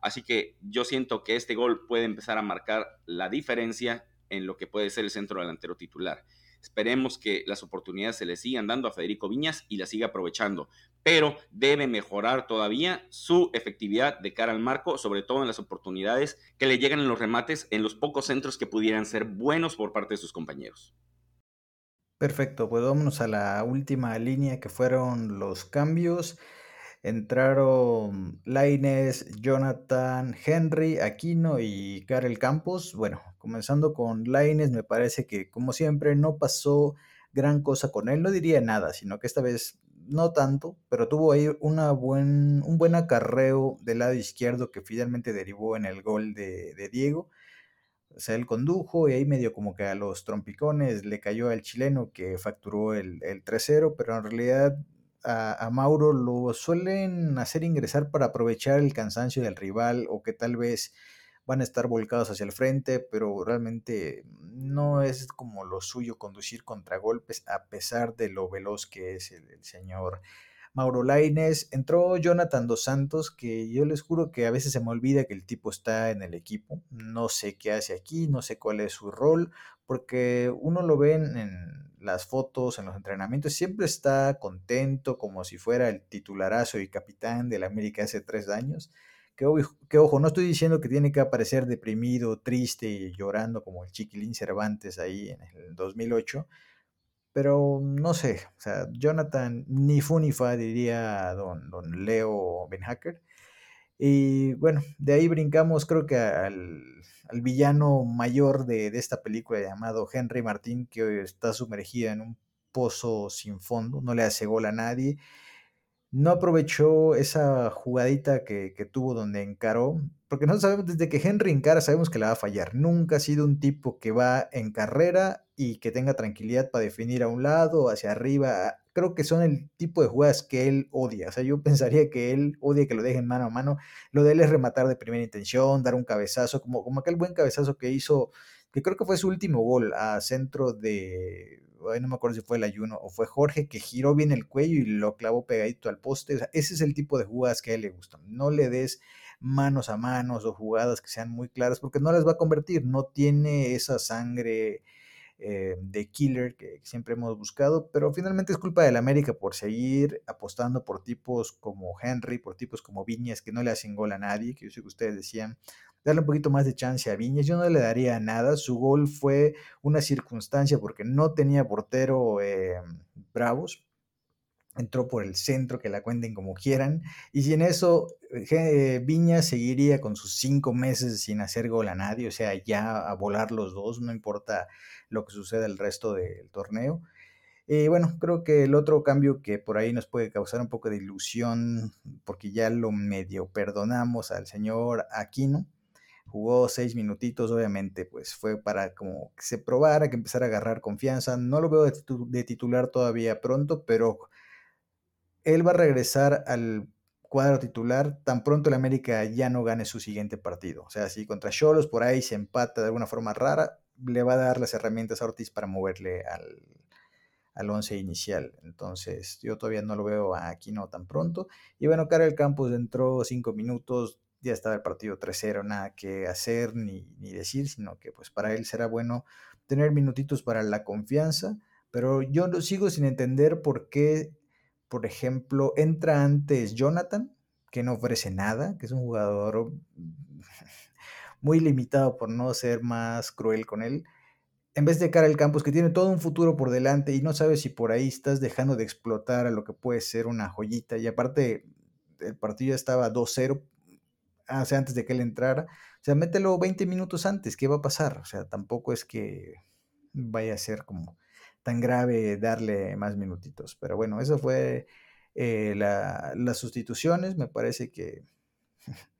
S1: Así que yo siento que este gol puede empezar a marcar la diferencia en lo que puede ser el centro delantero titular. Esperemos que las oportunidades se le sigan dando a Federico Viñas y las siga aprovechando, pero debe mejorar todavía su efectividad de cara al marco, sobre todo en las oportunidades que le llegan en los remates, en los pocos centros que pudieran ser buenos por parte de sus compañeros.
S3: Perfecto, pues vámonos a la última línea que fueron los cambios. Entraron Laines, Jonathan, Henry, Aquino y Karel Campos. Bueno, comenzando con Laines, me parece que como siempre no pasó gran cosa con él. No diría nada, sino que esta vez no tanto, pero tuvo ahí una buen, un buen acarreo del lado izquierdo que finalmente derivó en el gol de, de Diego. O sea, él condujo y ahí medio como que a los trompicones le cayó al chileno que facturó el, el 3-0, pero en realidad a, Mauro lo suelen hacer ingresar para aprovechar el cansancio del rival o que tal vez van a estar volcados hacia el frente, pero realmente no es como lo suyo conducir contragolpes a pesar de lo veloz que es el, señor Mauro Laines. Entró Jonathan Dos Santos, que yo les juro que a veces se me olvida que el tipo está en el equipo. No sé qué hace aquí, no sé cuál es su rol, porque uno lo ve en las fotos, en los entrenamientos, siempre está contento como si fuera el titularazo y capitán de la América hace tres años. Que, que, ojo, no estoy diciendo que tiene que aparecer deprimido, triste y llorando como el Chiquilín Cervantes ahí en el 2008, pero no sé, o sea, Jonathan ni fu ni fa diría don, don Leo Benhacker. Y bueno, de ahí brincamos creo que al, villano mayor de, esta película llamado Henry Martín, que está sumergida en un pozo sin fondo, no le hace gol a nadie. No aprovechó esa jugadita que, que tuvo donde encaró, porque nosotros sabemos desde que Henry encara, sabemos que la va a fallar. Nunca ha sido un tipo que va en carrera y que tenga tranquilidad para definir a un lado, hacia arriba. Creo que son el tipo de jugadas que él odia. O sea, yo pensaría que él odia que lo dejen mano a mano. Lo de él es rematar de primera intención, dar un cabezazo, como, como aquel buen cabezazo que hizo, que creo que fue su último gol a centro de no me acuerdo si fue el ayuno o fue Jorge, que giró bien el cuello y lo clavó pegadito al poste. O sea, ese es el tipo de jugadas que a él le gustan. No le des manos a manos o jugadas que sean muy claras porque no las va a convertir. No tiene esa sangre eh, de killer que siempre hemos buscado, pero finalmente es culpa del América por seguir apostando por tipos como Henry, por tipos como Viñas que no le hacen gol a nadie, que yo sé que ustedes decían, darle un poquito más de chance a Viñas. Yo no le daría nada. Su gol fue una circunstancia porque no tenía portero eh, Bravos. Entró por el centro, que la cuenten como quieran. Y sin eso, eh, Viñas seguiría con sus cinco meses sin hacer gol a nadie. O sea, ya a volar los dos, no importa lo que suceda el resto del torneo. Y bueno, creo que el otro cambio que por ahí nos puede causar un poco de ilusión, porque ya lo medio perdonamos al señor Aquino, Jugó seis minutitos, obviamente, pues fue para como que se probara, que empezara a agarrar confianza. No lo veo de, titular todavía pronto, pero él va a regresar al cuadro titular tan pronto el América ya no gane su siguiente partido. O sea, si contra Cholos por ahí se empata de alguna forma rara, le va a dar las herramientas a Ortiz para moverle al, al once inicial. Entonces, yo todavía no lo veo aquí no tan pronto. Y bueno, Karel Campos entró cinco minutos, ya estaba el partido 3-0, nada que hacer ni, ni, decir, sino que pues para él será bueno tener minutitos para la confianza. Pero yo sigo sin entender por qué, por ejemplo, entra antes Jonathan, que no ofrece nada, que es un jugador muy limitado por no ser más cruel con él en vez de cara al campus que tiene todo un futuro por delante y no sabes si por ahí estás dejando de explotar a lo que puede ser una joyita. Y aparte, el partido ya estaba 2-0 hace antes de que él entrara. O sea, mételo 20 minutos antes, ¿qué va a pasar? O sea, tampoco es que vaya a ser como tan grave darle más minutitos. Pero bueno, eso fue eh, las sustituciones. Me parece que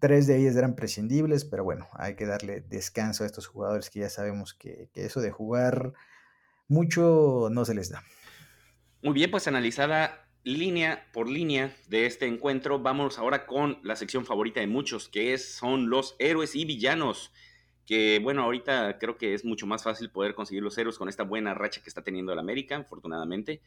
S3: Tres de ellas eran prescindibles, pero bueno, hay que darle descanso a estos jugadores que ya sabemos que, eso de jugar mucho no se les da.
S1: Muy bien, pues analizada línea por línea de este encuentro, vamos ahora con la sección favorita de muchos, que es, son los héroes y villanos. Que bueno, ahorita creo que es mucho más fácil poder conseguir los héroes con esta buena racha que está teniendo el América, afortunadamente.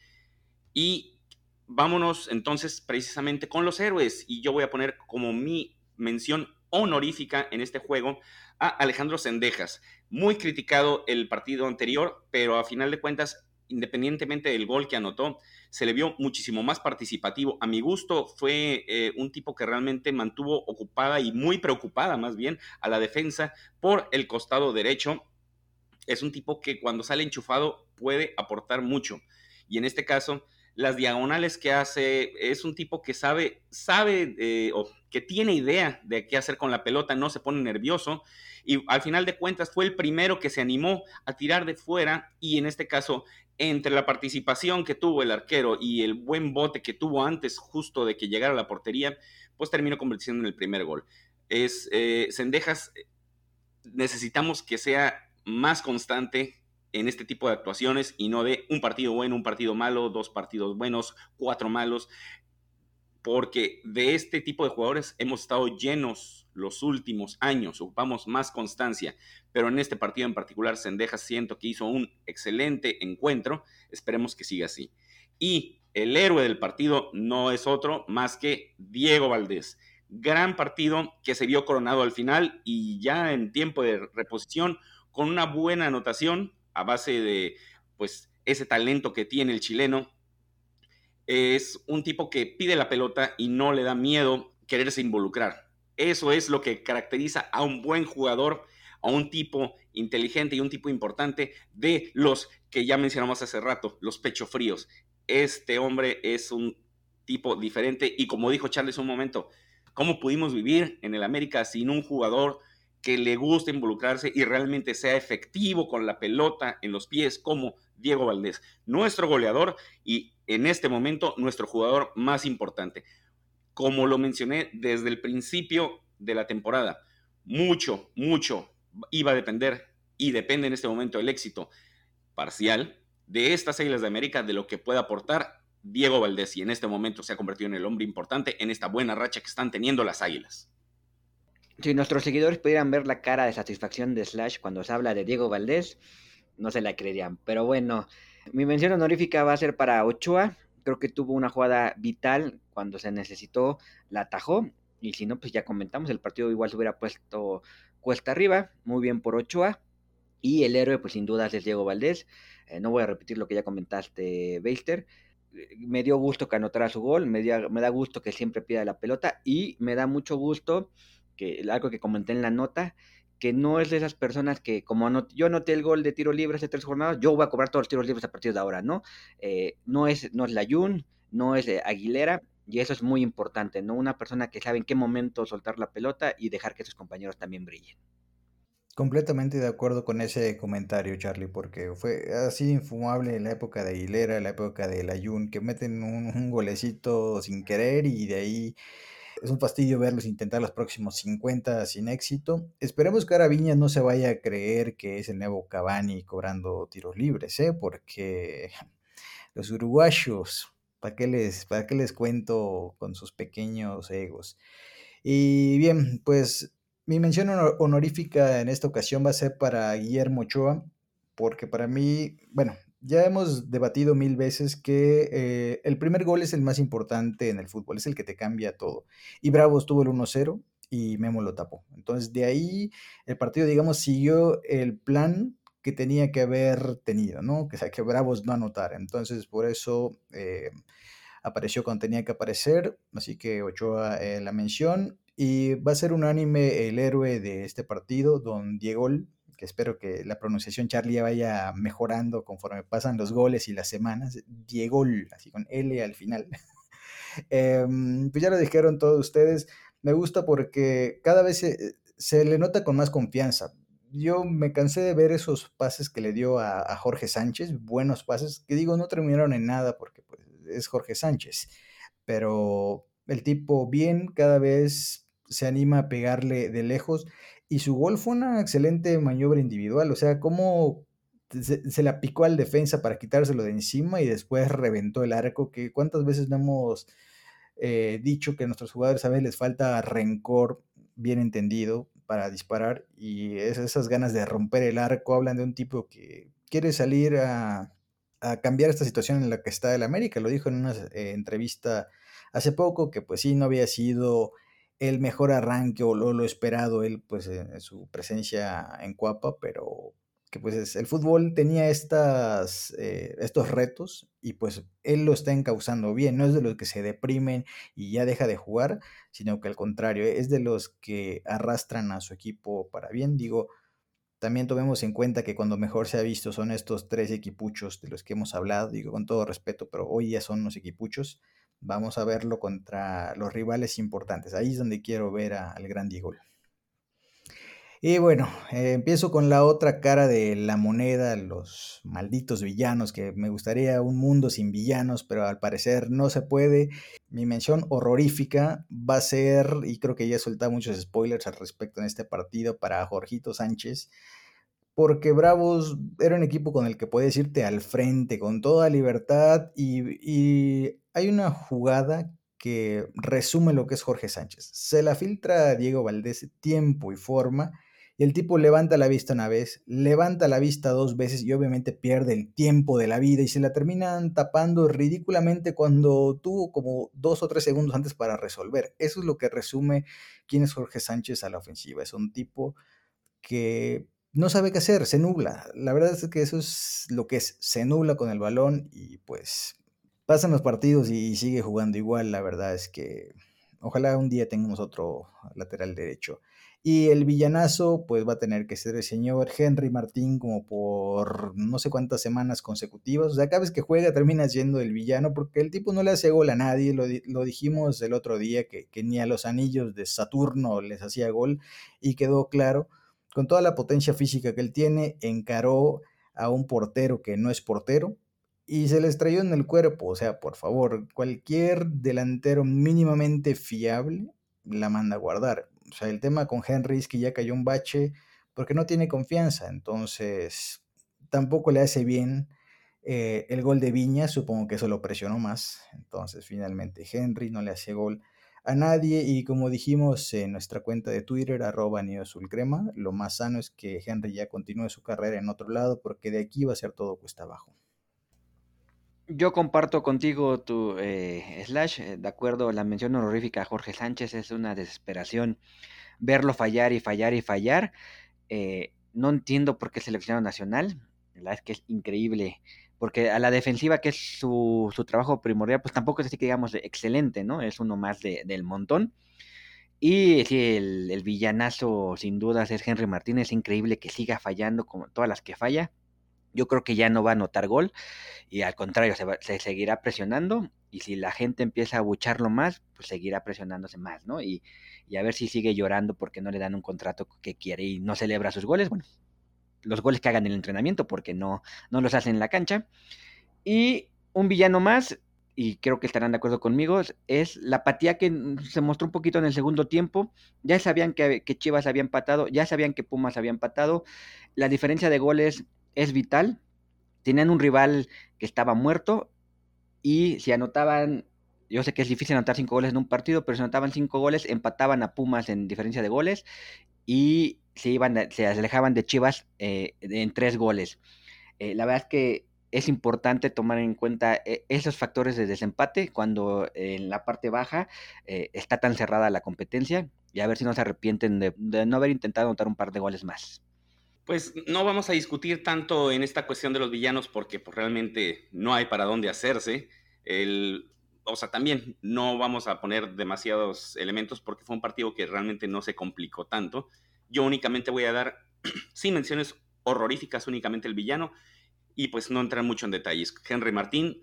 S1: Y vámonos entonces precisamente con los héroes. Y yo voy a poner como mi mención honorífica en este juego a Alejandro Sendejas. Muy criticado el partido anterior, pero a final de cuentas, independientemente del gol que anotó, se le vio muchísimo más participativo. A mi gusto fue eh, un tipo que realmente mantuvo ocupada y muy preocupada más bien a la defensa por el costado derecho. Es un tipo que cuando sale enchufado puede aportar mucho. Y en este caso, las diagonales que hace, es un tipo que sabe, sabe eh, o que tiene idea de qué hacer con la pelota, no se pone nervioso y al final de cuentas fue el primero que se animó a tirar de fuera y en este caso entre la participación que tuvo el arquero y el buen bote que tuvo antes justo de que llegara a la portería, pues terminó convirtiendo en el primer gol. Es eh, Sendejas, necesitamos que sea más constante, en este tipo de actuaciones y no de un partido bueno, un partido malo, dos partidos buenos, cuatro malos, porque de este tipo de jugadores hemos estado llenos los últimos años, ocupamos más constancia, pero en este partido en particular Sendejas siento que hizo un excelente encuentro, esperemos que siga así. Y el héroe del partido no es otro más que Diego Valdés. Gran partido que se vio coronado al final y ya en tiempo de reposición con una buena anotación a base de pues ese talento que tiene el chileno. Es un tipo que pide la pelota y no le da miedo quererse involucrar. Eso es lo que caracteriza a un buen jugador, a un tipo inteligente y un tipo importante de los que ya mencionamos hace rato, los pecho fríos. Este hombre es un tipo diferente y como dijo Charles un momento, ¿cómo pudimos vivir en el América sin un jugador que le guste involucrarse y realmente sea efectivo con la pelota en los pies como Diego Valdés, nuestro goleador y en este momento nuestro jugador más importante. Como lo mencioné desde el principio de la temporada, mucho, mucho iba a depender y depende en este momento el éxito parcial de estas Águilas de América, de lo que pueda aportar Diego Valdés y en este momento se ha convertido en el hombre importante en esta buena racha que están teniendo las Águilas.
S2: Si nuestros seguidores pudieran ver la cara de satisfacción de Slash cuando se habla de Diego Valdés, no se la creerían. Pero bueno, mi mención honorífica va a ser para Ochoa. Creo que tuvo una jugada vital cuando se necesitó, la atajó. Y si no, pues ya comentamos, el partido igual se hubiera puesto cuesta arriba. Muy bien por Ochoa. Y el héroe, pues sin dudas, es Diego Valdés. Eh, no voy a repetir lo que ya comentaste, Beister. Me dio gusto que anotara su gol, me, me da gusto que siempre pida la pelota y me da mucho gusto que algo que comenté en la nota, que no es de esas personas que como yo anoté el gol de tiro libre hace tres jornadas, yo voy a cobrar todos los tiros libres a partir de ahora, ¿no? Eh, no es no es no es Aguilera, y eso es muy importante, ¿no? Una persona que sabe en qué momento soltar la pelota y dejar que sus compañeros también brillen.
S3: Completamente de acuerdo con ese comentario, Charlie, porque fue así infumable en la época de Aguilera, en la época de Layun, que meten un, un golecito sin querer y de ahí es un fastidio verlos intentar los próximos 50 sin éxito. Esperemos que ahora Viñas no se vaya a creer que es el nuevo Cavani cobrando tiros libres, ¿eh? porque los uruguayos, ¿para qué, les, ¿para qué les cuento con sus pequeños egos? Y bien, pues mi mención honorífica en esta ocasión va a ser para Guillermo Ochoa, porque para mí, bueno, ya hemos debatido mil veces que eh, el primer gol es el más importante en el fútbol, es el que te cambia todo. Y Bravos tuvo el 1-0 y Memo lo tapó. Entonces de ahí el partido, digamos, siguió el plan que tenía que haber tenido, ¿no? Que, que Bravos no anotara. Entonces por eso eh, apareció cuando tenía que aparecer, así que Ochoa eh, la mención. Y va a ser unánime el héroe de este partido, don Diego espero que la pronunciación Charlie vaya mejorando conforme pasan los goles y las semanas. Diego, así con L al final. Em, pues ya lo dijeron todos ustedes. Me gusta porque cada vez se, le nota con más confianza. Yo me cansé de ver esos pases que le dio a, Jorge Sánchez, buenos pases, que digo, no terminaron en nada porque pues, es Jorge Sánchez. Pero el tipo bien cada vez se anima a pegarle de lejos y su gol fue una excelente maniobra individual, o sea, cómo se, la picó al defensa para quitárselo de encima y después reventó el arco, que cuántas veces no hemos eh, dicho que a nuestros jugadores a veces les falta rencor bien entendido para disparar y esas ganas de romper el arco hablan de un tipo que quiere salir a, cambiar esta situación en la que está el América, lo dijo en una eh, entrevista hace poco, que pues sí, no había sido el mejor arranque o lo, esperado él, pues en su presencia en Cuapa, pero que pues el fútbol tenía estas, eh, estos retos y pues él lo está encauzando bien, no es de los que se deprimen y ya deja de jugar, sino que al contrario, es de los que arrastran a su equipo para bien, digo, también tomemos en cuenta que cuando mejor se ha visto son estos tres equipuchos de los que hemos hablado, digo con todo respeto, pero hoy ya son los equipuchos, Vamos a verlo contra los rivales importantes. Ahí es donde quiero ver al gran Diego. Y bueno, eh, empiezo con la otra cara de la moneda, los malditos villanos, que me gustaría un mundo sin villanos, pero al parecer no se puede. Mi mención horrorífica va a ser, y creo que ya he soltado muchos spoilers al respecto en este partido, para Jorgito Sánchez, porque Bravos era un equipo con el que puedes irte al frente con toda libertad y, hay una jugada que resume lo que es Jorge Sánchez. Se la filtra Diego Valdés tiempo y forma y el tipo levanta la vista una vez, levanta la vista dos veces y obviamente pierde el tiempo de la vida y se la terminan tapando ridículamente cuando tuvo como dos o tres segundos antes para resolver. Eso es lo que resume quién es Jorge Sánchez a la ofensiva. Es un tipo que no sabe qué hacer, se nubla. La verdad es que eso es lo que es, se nubla con el balón y pues pasan los partidos y sigue jugando igual. La verdad es que ojalá un día tengamos otro lateral derecho. Y el villanazo, pues va a tener que ser el señor Henry Martín como por no sé cuántas semanas consecutivas. O sea, cada vez que juega termina siendo el villano porque el tipo no le hace gol a nadie. Lo, lo dijimos el otro día que, que, ni a los anillos de Saturno les hacía gol y quedó claro con toda la potencia física que él tiene, encaró a un portero que no es portero y se le estrelló en el cuerpo. O sea, por favor, cualquier delantero mínimamente fiable la manda a guardar. O sea, el tema con Henry es que ya cayó un bache porque no tiene confianza. Entonces, tampoco le hace bien eh, el gol de Viña. Supongo que eso lo presionó más. Entonces, finalmente, Henry no le hace gol a nadie y como dijimos en nuestra cuenta de Twitter, arroba Crema, lo más sano es que Henry ya continúe su carrera en otro lado porque de aquí va a ser todo cuesta abajo.
S2: Yo comparto contigo tu eh, slash, eh, de acuerdo, la mención honorífica a Jorge Sánchez es una desesperación verlo fallar y fallar y fallar. Eh, no entiendo por qué seleccionado nacional, la verdad es que es increíble porque a la defensiva, que es su, su trabajo primordial, pues tampoco es así que digamos excelente, ¿no? Es uno más de, del montón. Y sí, el, villanazo sin dudas es Henry Martínez, increíble que siga fallando como todas las que falla. Yo creo que ya no va a anotar gol y al contrario, se, se seguirá presionando y si la gente empieza a bucharlo más, pues seguirá presionándose más, ¿no? Y, y a ver si sigue llorando porque no le dan un contrato que quiere y no celebra sus goles. Bueno, los goles que hagan en el entrenamiento porque no, no los hacen en la cancha. Y un villano más, y creo que estarán de acuerdo conmigo, es la apatía que se mostró un poquito en el segundo tiempo. Ya sabían que, que Chivas había empatado, ya sabían que Pumas había empatado. La diferencia de goles es vital. Tenían un rival que estaba muerto y si anotaban, yo sé que es difícil anotar cinco goles en un partido, pero si anotaban cinco goles, empataban a Pumas en diferencia de goles y se, iban, se alejaban de Chivas eh, en tres goles. Eh, la verdad es que es importante tomar en cuenta eh, esos factores de desempate cuando en la parte baja está tan cerrada la competencia y a ver si no se arrepienten de, de, no haber intentado anotar un par de goles más.
S1: Pues no vamos a discutir tanto en esta cuestión de los villanos porque pues, realmente no hay para dónde hacerse. El, o sea, también no vamos a poner demasiados elementos porque fue un partido que realmente no se complicó tanto. Yo únicamente voy a dar, sin menciones horroríficas, únicamente el villano y pues no entrar mucho en detalles. Henry Martín,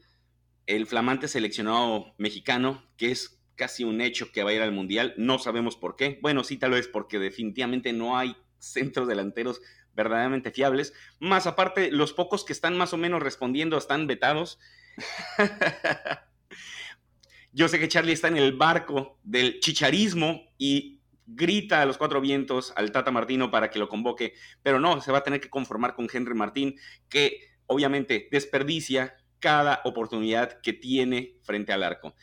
S1: el flamante seleccionado mexicano, que es casi un hecho que va a ir al Mundial, no sabemos por qué. Bueno, sí, tal vez porque definitivamente no hay centros delanteros verdaderamente fiables. Más aparte, los pocos que están más o menos respondiendo están vetados. Yo sé que Charlie está en el barco del chicharismo y grita a los cuatro vientos al Tata Martino para que lo convoque, pero no, se va a tener que conformar con Henry Martín, que obviamente desperdicia cada oportunidad que tiene frente al arco.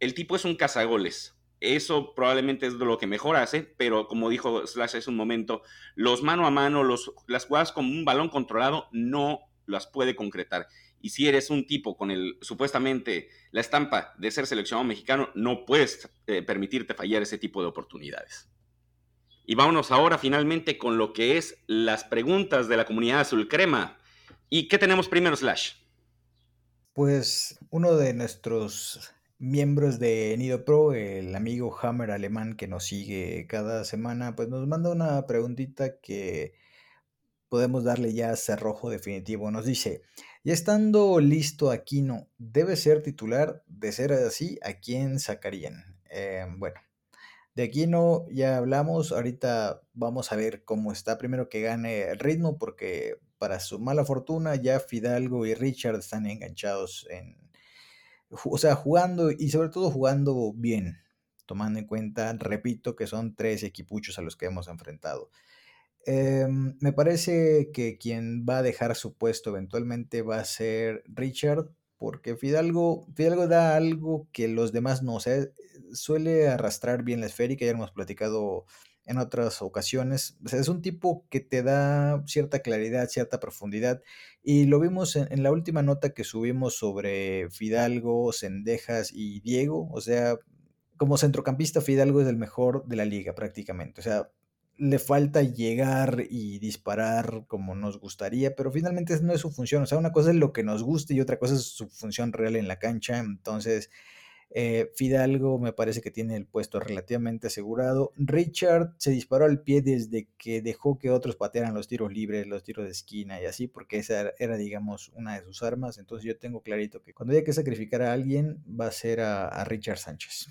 S1: El tipo es un cazagoles, eso probablemente es lo que mejor hace, pero como dijo Slash hace un momento, los mano a mano, las jugadas con un balón controlado no las puede concretar. Y si eres un tipo con el supuestamente la estampa de ser seleccionado mexicano, no puedes eh, permitirte fallar ese tipo de oportunidades. Y vámonos ahora finalmente con lo que es las preguntas de la comunidad azul crema. ¿Y qué tenemos primero, Slash?
S3: Pues uno de nuestros miembros de Nido Pro, el amigo Hammer alemán que nos sigue cada semana, pues nos manda una preguntita que podemos darle ya cerrojo definitivo. Nos dice, ya estando listo Aquino, ¿debe ser titular? De ser así, ¿a quién sacarían? Eh, bueno, de Aquino ya hablamos, ahorita vamos a ver cómo está. Primero que gane el ritmo, porque para su mala fortuna ya Fidalgo y Richard están enganchados en o sea, jugando y sobre todo jugando bien, tomando en cuenta, repito, que son tres equipuchos a los que hemos enfrentado. Em, me parece que quien va a dejar su puesto eventualmente va a ser Richard, porque Fidalgo, Fidalgo da algo que los demás no, o sea, suele arrastrar bien la esférica, ya hemos platicado en otras ocasiones. es un tipo que te da cierta claridad, cierta profundidad. Y lo vimos en, la última nota que subimos sobre Fidalgo, Cendejas y Diego. O sea, como centrocampista, Fidalgo es el mejor de la liga prácticamente. O sea, le falta llegar y disparar como nos gustaría, pero finalmente no es su función. O sea, una cosa es lo que nos gusta y otra cosa es su función real en la cancha. Entonces, eh, Fidalgo me parece que tiene el puesto relativamente asegurado. Richard se disparó al pie desde que dejó que otros patearan los tiros libres, los tiros de esquina y así, porque esa era, digamos, una de sus armas. Entonces yo tengo clarito que cuando haya que sacrificar a alguien va a ser a, Richard Sánchez.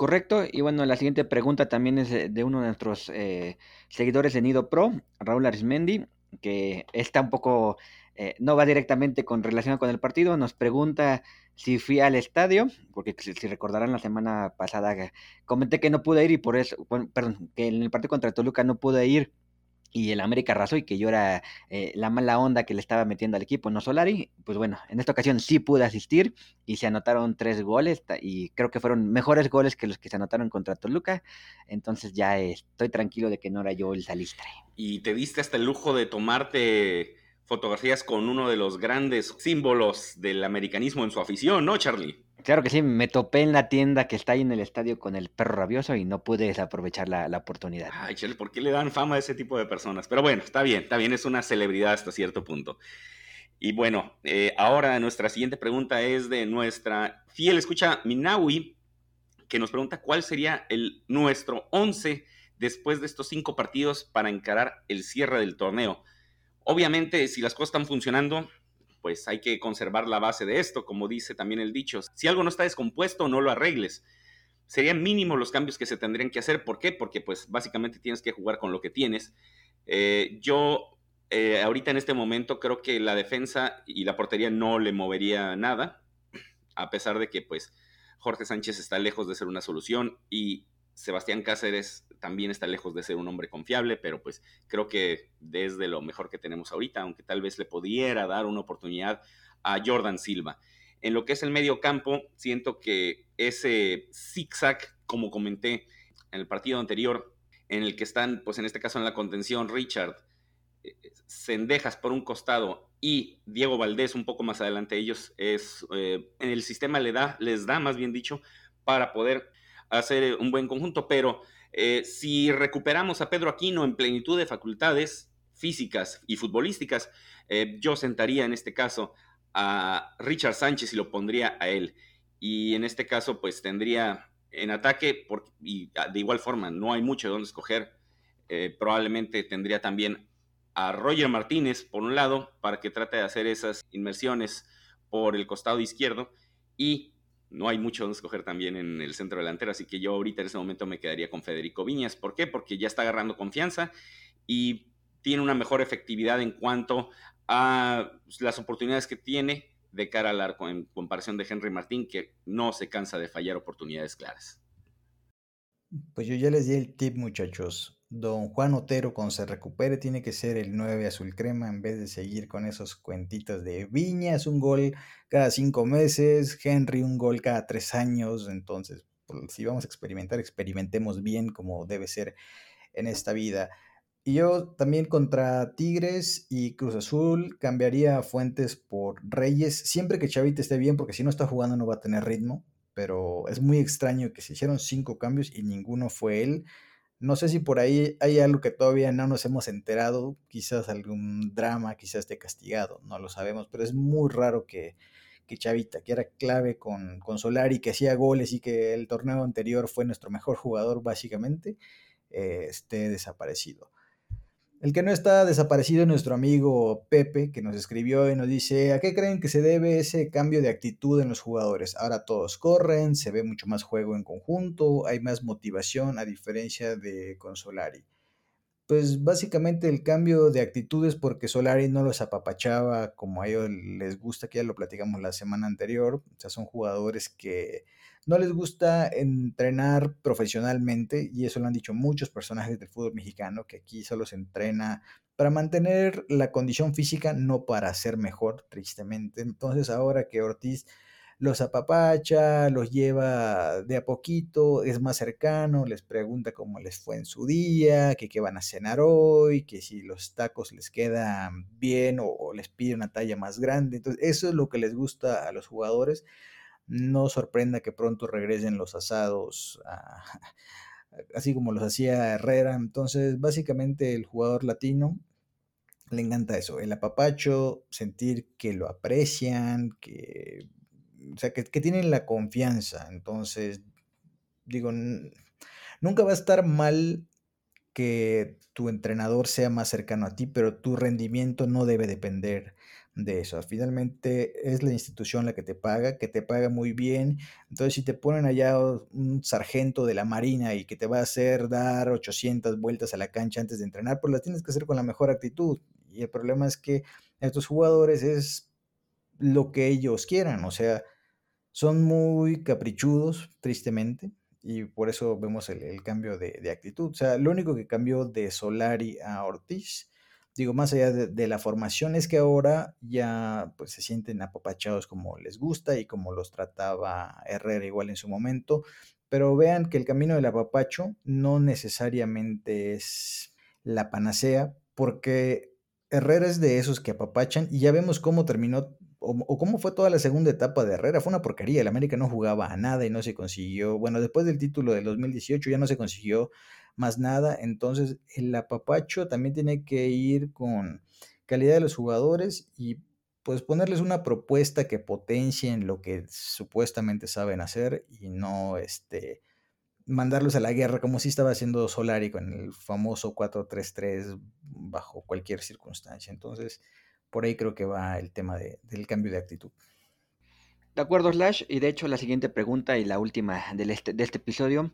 S2: Correcto, y bueno, la siguiente pregunta también es de uno de nuestros eh, seguidores de Nido Pro, Raúl Arismendi, que está un poco, eh, no va directamente con relación con el partido, nos pregunta si fui al estadio, porque si, recordarán la semana pasada comenté que no pude ir y por eso, perdón, que en el partido contra Toluca no pude ir y el América arrasó y que yo era eh, la mala onda que le estaba metiendo al equipo, no Solari, pues bueno, en esta ocasión sí pude asistir y se anotaron tres goles y creo que fueron mejores goles que los que se anotaron contra Toluca, entonces ya estoy tranquilo de que no era yo el salistre.
S1: Y te diste hasta el lujo de tomarte fotografías con uno de los grandes símbolos del americanismo en su afición, ¿no, Charlie?
S2: Claro que sí, me topé en la tienda que está ahí en el estadio con el perro rabioso y no pude desaprovechar la, oportunidad.
S1: Ay, Charlie, ¿por qué le dan fama a ese tipo de personas? Pero bueno, está bien, está bien, es una celebridad hasta cierto punto. Y bueno, eh, ahora nuestra siguiente pregunta es de nuestra fiel escucha Minawi, que nos pregunta cuál sería el, nuestro 11 después de estos cinco partidos para encarar el cierre del torneo. Obviamente, si las cosas están funcionando, pues hay que conservar la base de esto, como dice también el dicho. Si algo no está descompuesto, no lo arregles. Serían mínimos los cambios que se tendrían que hacer. ¿Por qué? Porque pues básicamente tienes que jugar con lo que tienes. Eh, yo eh, ahorita en este momento creo que la defensa y la portería no le movería nada. a pesar de que pues Jorge Sánchez está lejos de ser una solución y Sebastián Cáceres también está lejos de ser un hombre confiable, pero pues creo que desde lo mejor que tenemos ahorita, aunque tal vez le pudiera dar una oportunidad a Jordan Silva. En lo que es el medio campo, siento que ese zigzag, como comenté en el partido anterior, en el que están, pues en este caso en la contención, Richard, Cendejas por un costado y Diego Valdés un poco más adelante ellos, es, eh, en el sistema le da, les da, más bien dicho, para poder hacer un buen conjunto, pero eh, si recuperamos a Pedro Aquino en plenitud de facultades físicas y futbolísticas, eh, yo sentaría en este caso a Richard Sánchez y lo pondría a él. Y en este caso, pues tendría en ataque, y de igual forma, no hay mucho de dónde escoger. Eh, probablemente tendría también a Roger Martínez, por un lado, para que trate de hacer esas inmersiones por el costado izquierdo. Y no hay mucho donde escoger también en el centro delantero, así que yo ahorita en ese momento me quedaría con Federico Viñas. ¿Por qué? Porque ya está agarrando confianza y tiene una mejor efectividad en cuanto a las oportunidades que tiene de cara al arco en comparación de Henry Martín, que no se cansa de fallar oportunidades claras.
S3: Pues yo ya les di el tip, muchachos. Don Juan Otero, cuando se recupere, tiene que ser el 9 azul crema en vez de seguir con esos cuentitos de Viñas, un gol cada cinco meses, Henry, un gol cada tres años. Entonces, pues, si vamos a experimentar, experimentemos bien como debe ser en esta vida. Y yo también contra Tigres y Cruz Azul cambiaría Fuentes por Reyes, siempre que Chavita esté bien, porque si no está jugando no va a tener ritmo. Pero es muy extraño que se hicieron cinco cambios y ninguno fue él. No sé si por ahí hay algo que todavía no nos hemos enterado, quizás algún drama, quizás esté castigado, no lo sabemos, pero es muy raro que, que Chavita, que era clave con, con Solari, que hacía goles y que el torneo anterior fue nuestro mejor jugador básicamente, eh, esté desaparecido. El que no está desaparecido es nuestro amigo Pepe, que nos escribió y nos dice, ¿a qué creen que se debe ese cambio de actitud en los jugadores? Ahora todos corren, se ve mucho más juego en conjunto, hay más motivación a diferencia de con Solari. Pues básicamente el cambio de actitud es porque Solari no los apapachaba como a ellos les gusta, que ya lo platicamos la semana anterior. O sea, son jugadores que no les gusta entrenar profesionalmente y eso lo han dicho muchos personajes del fútbol mexicano, que aquí solo se entrena para mantener la condición física, no para ser mejor, tristemente. Entonces ahora que Ortiz los apapacha, los lleva de a poquito, es más cercano, les pregunta cómo les fue en su día, qué van a cenar hoy, que si los tacos les quedan bien o les pide una talla más grande. Entonces eso es lo que les gusta a los jugadores no sorprenda que pronto regresen los asados, así como los hacía Herrera. Entonces, básicamente el jugador latino le encanta eso, el apapacho, sentir que lo aprecian, que, o sea, que, que tienen la confianza. Entonces, digo, nunca va a estar mal que tu entrenador sea más cercano a ti, pero tu rendimiento no debe depender de eso. Finalmente es la institución la que te paga, que te paga muy bien. Entonces, si te ponen allá un sargento de la Marina y que te va a hacer dar 800 vueltas a la cancha antes de entrenar, pues las tienes que hacer con la mejor actitud. Y el problema es que estos jugadores es lo que ellos quieran, o sea, son muy caprichudos, tristemente, y por eso vemos el, cambio de, de, actitud. O sea, lo único que cambió de Solari a Ortiz digo, más allá de, la formación, es que ahora ya pues se sienten apapachados como les gusta y como los trataba Herrera igual en su momento, pero vean que el camino del apapacho no necesariamente es la panacea, porque Herrera es de esos que apapachan y ya vemos cómo terminó o, cómo fue toda la segunda etapa de Herrera. Fue una porquería. El América no jugaba a nada y no se consiguió. Bueno, después del título del 2018 ya no se consiguió más nada. Entonces, el apapacho también tiene que ir con calidad de los jugadores y pues ponerles una propuesta que potencien lo que supuestamente saben hacer y no este mandarlos a la guerra como si estaba haciendo Solari con el famoso 4-3-3 bajo cualquier circunstancia. Entonces, por ahí creo que va el tema del cambio de actitud.
S2: De acuerdo, Slash, y de hecho la siguiente pregunta y la última este, de este episodio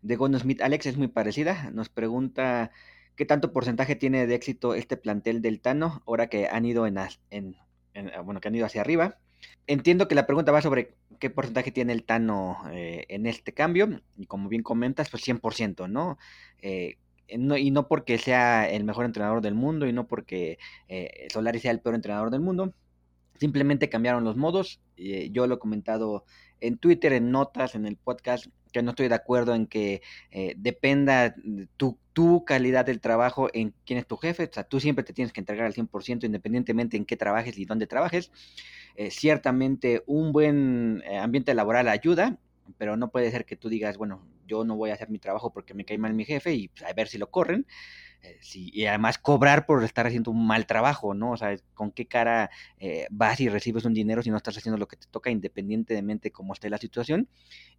S2: de Gono Smith Alex es muy parecida. Nos pregunta qué tanto porcentaje tiene de éxito este plantel del Tano ahora que han ido en, en, bueno, que han ido hacia arriba. Entiendo que la pregunta va sobre qué porcentaje tiene el Tano eh, en este cambio, y como bien comentas, pues 100%, ¿no? Eh, no, y no porque sea el mejor entrenador del mundo y no porque eh, Solari sea el peor entrenador del mundo, simplemente cambiaron los modos. Eh, yo lo he comentado en Twitter, en notas, en el podcast, que no estoy de acuerdo en que eh, dependa tu, tu, calidad del trabajo en quién es tu jefe. O sea, tú siempre te tienes que entregar al 100% independientemente en qué trabajes y dónde trabajes. Eh, ciertamente un buen eh, ambiente laboral ayuda, pero no puede ser que tú digas, bueno, yo no voy a hacer mi trabajo porque me cae mal mi jefe y pues, a ver si lo corren. Eh, sí, y además cobrar por estar haciendo un mal trabajo, ¿no? O sea, ¿con qué cara eh, vas y recibes un dinero si no estás haciendo lo que te toca independientemente de cómo esté la situación?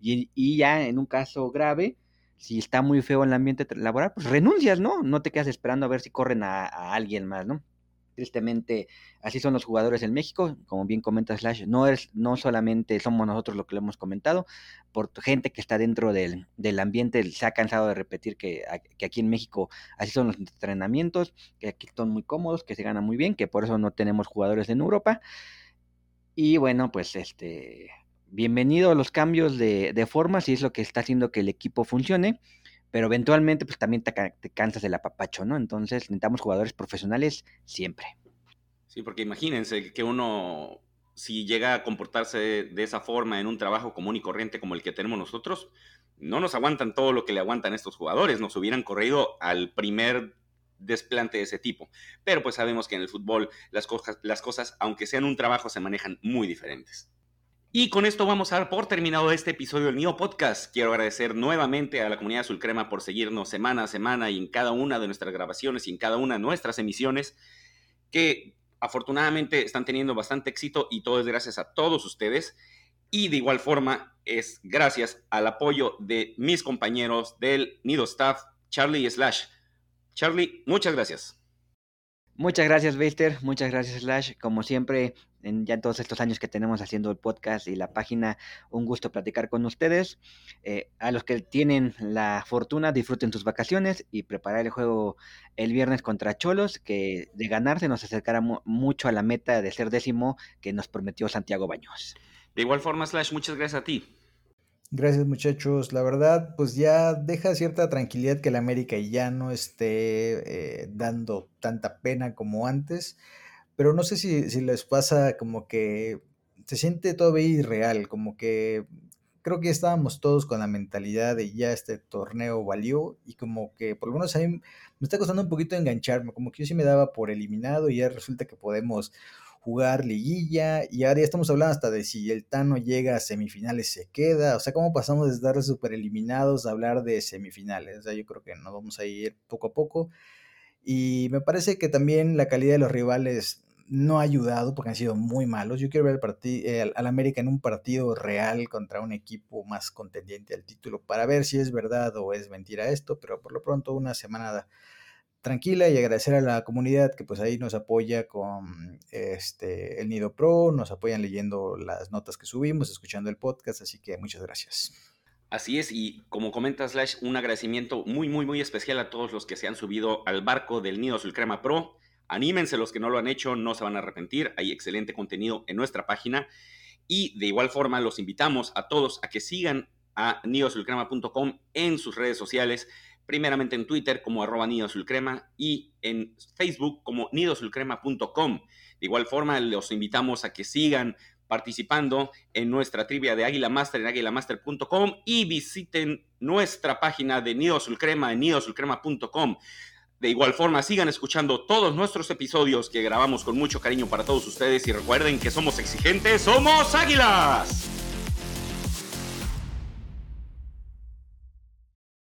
S2: Y, y ya en un caso grave, si está muy feo el ambiente laboral, pues renuncias, ¿no? No te quedas esperando a ver si corren a, a alguien más, ¿no? Tristemente, así son los jugadores en México, como bien comenta Slash, no es, no solamente somos nosotros lo que lo hemos comentado, por gente que está dentro del, del ambiente se ha cansado de repetir que, que, aquí en México así son los entrenamientos, que aquí son muy cómodos, que se gana muy bien, que por eso no tenemos jugadores en Europa. Y bueno, pues este bienvenido a los cambios de, de formas y es lo que está haciendo que el equipo funcione pero eventualmente pues también te, te, cansas del apapacho, ¿no? Entonces necesitamos jugadores profesionales siempre.
S1: Sí, porque imagínense que uno, si llega a comportarse de esa forma en un trabajo común y corriente como el que tenemos nosotros, no nos aguantan todo lo que le aguantan estos jugadores, nos hubieran corrido al primer desplante de ese tipo. Pero pues sabemos que en el fútbol las cosas, las cosas aunque sean un trabajo, se manejan muy diferentes. Y con esto vamos a dar por terminado este episodio del Neo Podcast. Quiero agradecer nuevamente a la comunidad Azul Crema por seguirnos semana a semana y en cada una de nuestras grabaciones y en cada una de nuestras emisiones, que afortunadamente están teniendo bastante éxito y todo es gracias a todos ustedes. Y de igual forma es gracias al apoyo de mis compañeros del Nido Staff, Charlie y Slash. Charlie, muchas gracias.
S2: Muchas gracias, Baster. Muchas gracias, Slash. Como siempre, en ya todos estos años que tenemos haciendo el podcast y la página, un gusto platicar con ustedes. Eh, a los que tienen la fortuna, disfruten sus vacaciones y preparar el juego el viernes contra Cholos, que de ganarse nos acercará mucho a la meta de ser décimo que nos prometió Santiago Baños.
S1: De igual forma, Slash, muchas gracias a ti.
S3: Gracias muchachos, la verdad pues ya deja cierta tranquilidad que el América ya no esté eh, dando tanta pena como antes, pero no sé si, si, les pasa como que se siente todavía irreal, como que creo que estábamos todos con la mentalidad de ya este torneo valió y como que por lo menos a mí me está costando un poquito engancharme, como que yo sí me daba por eliminado y ya resulta que podemos jugar liguilla y ahora ya estamos hablando hasta de si el Tano llega a semifinales se queda, o sea, cómo pasamos de estar super eliminados a hablar de semifinales, o sea, yo creo que nos vamos a ir poco a poco y me parece que también la calidad de los rivales no ha ayudado porque han sido muy malos. Yo quiero ver al, eh, al, América en un partido real contra un equipo más contendiente al título para ver si es verdad o es mentira esto, pero por lo pronto una semana tranquila y agradecer a la comunidad que pues ahí nos apoya con este el Nido Pro, nos apoyan leyendo las notas que subimos, escuchando el podcast, así que muchas gracias.
S1: Así es, y como comenta Slash, un agradecimiento muy, muy, muy especial a todos los que se han subido al barco del Nido Azul Crema Pro. Anímense los que no lo han hecho, no se van a arrepentir, hay excelente contenido en nuestra página. Y de igual forma los invitamos a todos a que sigan a nidoazulcrema.com en sus redes sociales primeramente en Twitter como arroba Nido Crema y en Facebook como nidosulcrema.com. De igual forma, los invitamos a que sigan participando en nuestra trivia de Águila Master en águilamaster.com y visiten nuestra página de Nido Crema en nidosulcrema.com. De igual forma, sigan escuchando todos nuestros episodios que grabamos con mucho cariño para todos ustedes y recuerden que somos exigentes, somos águilas.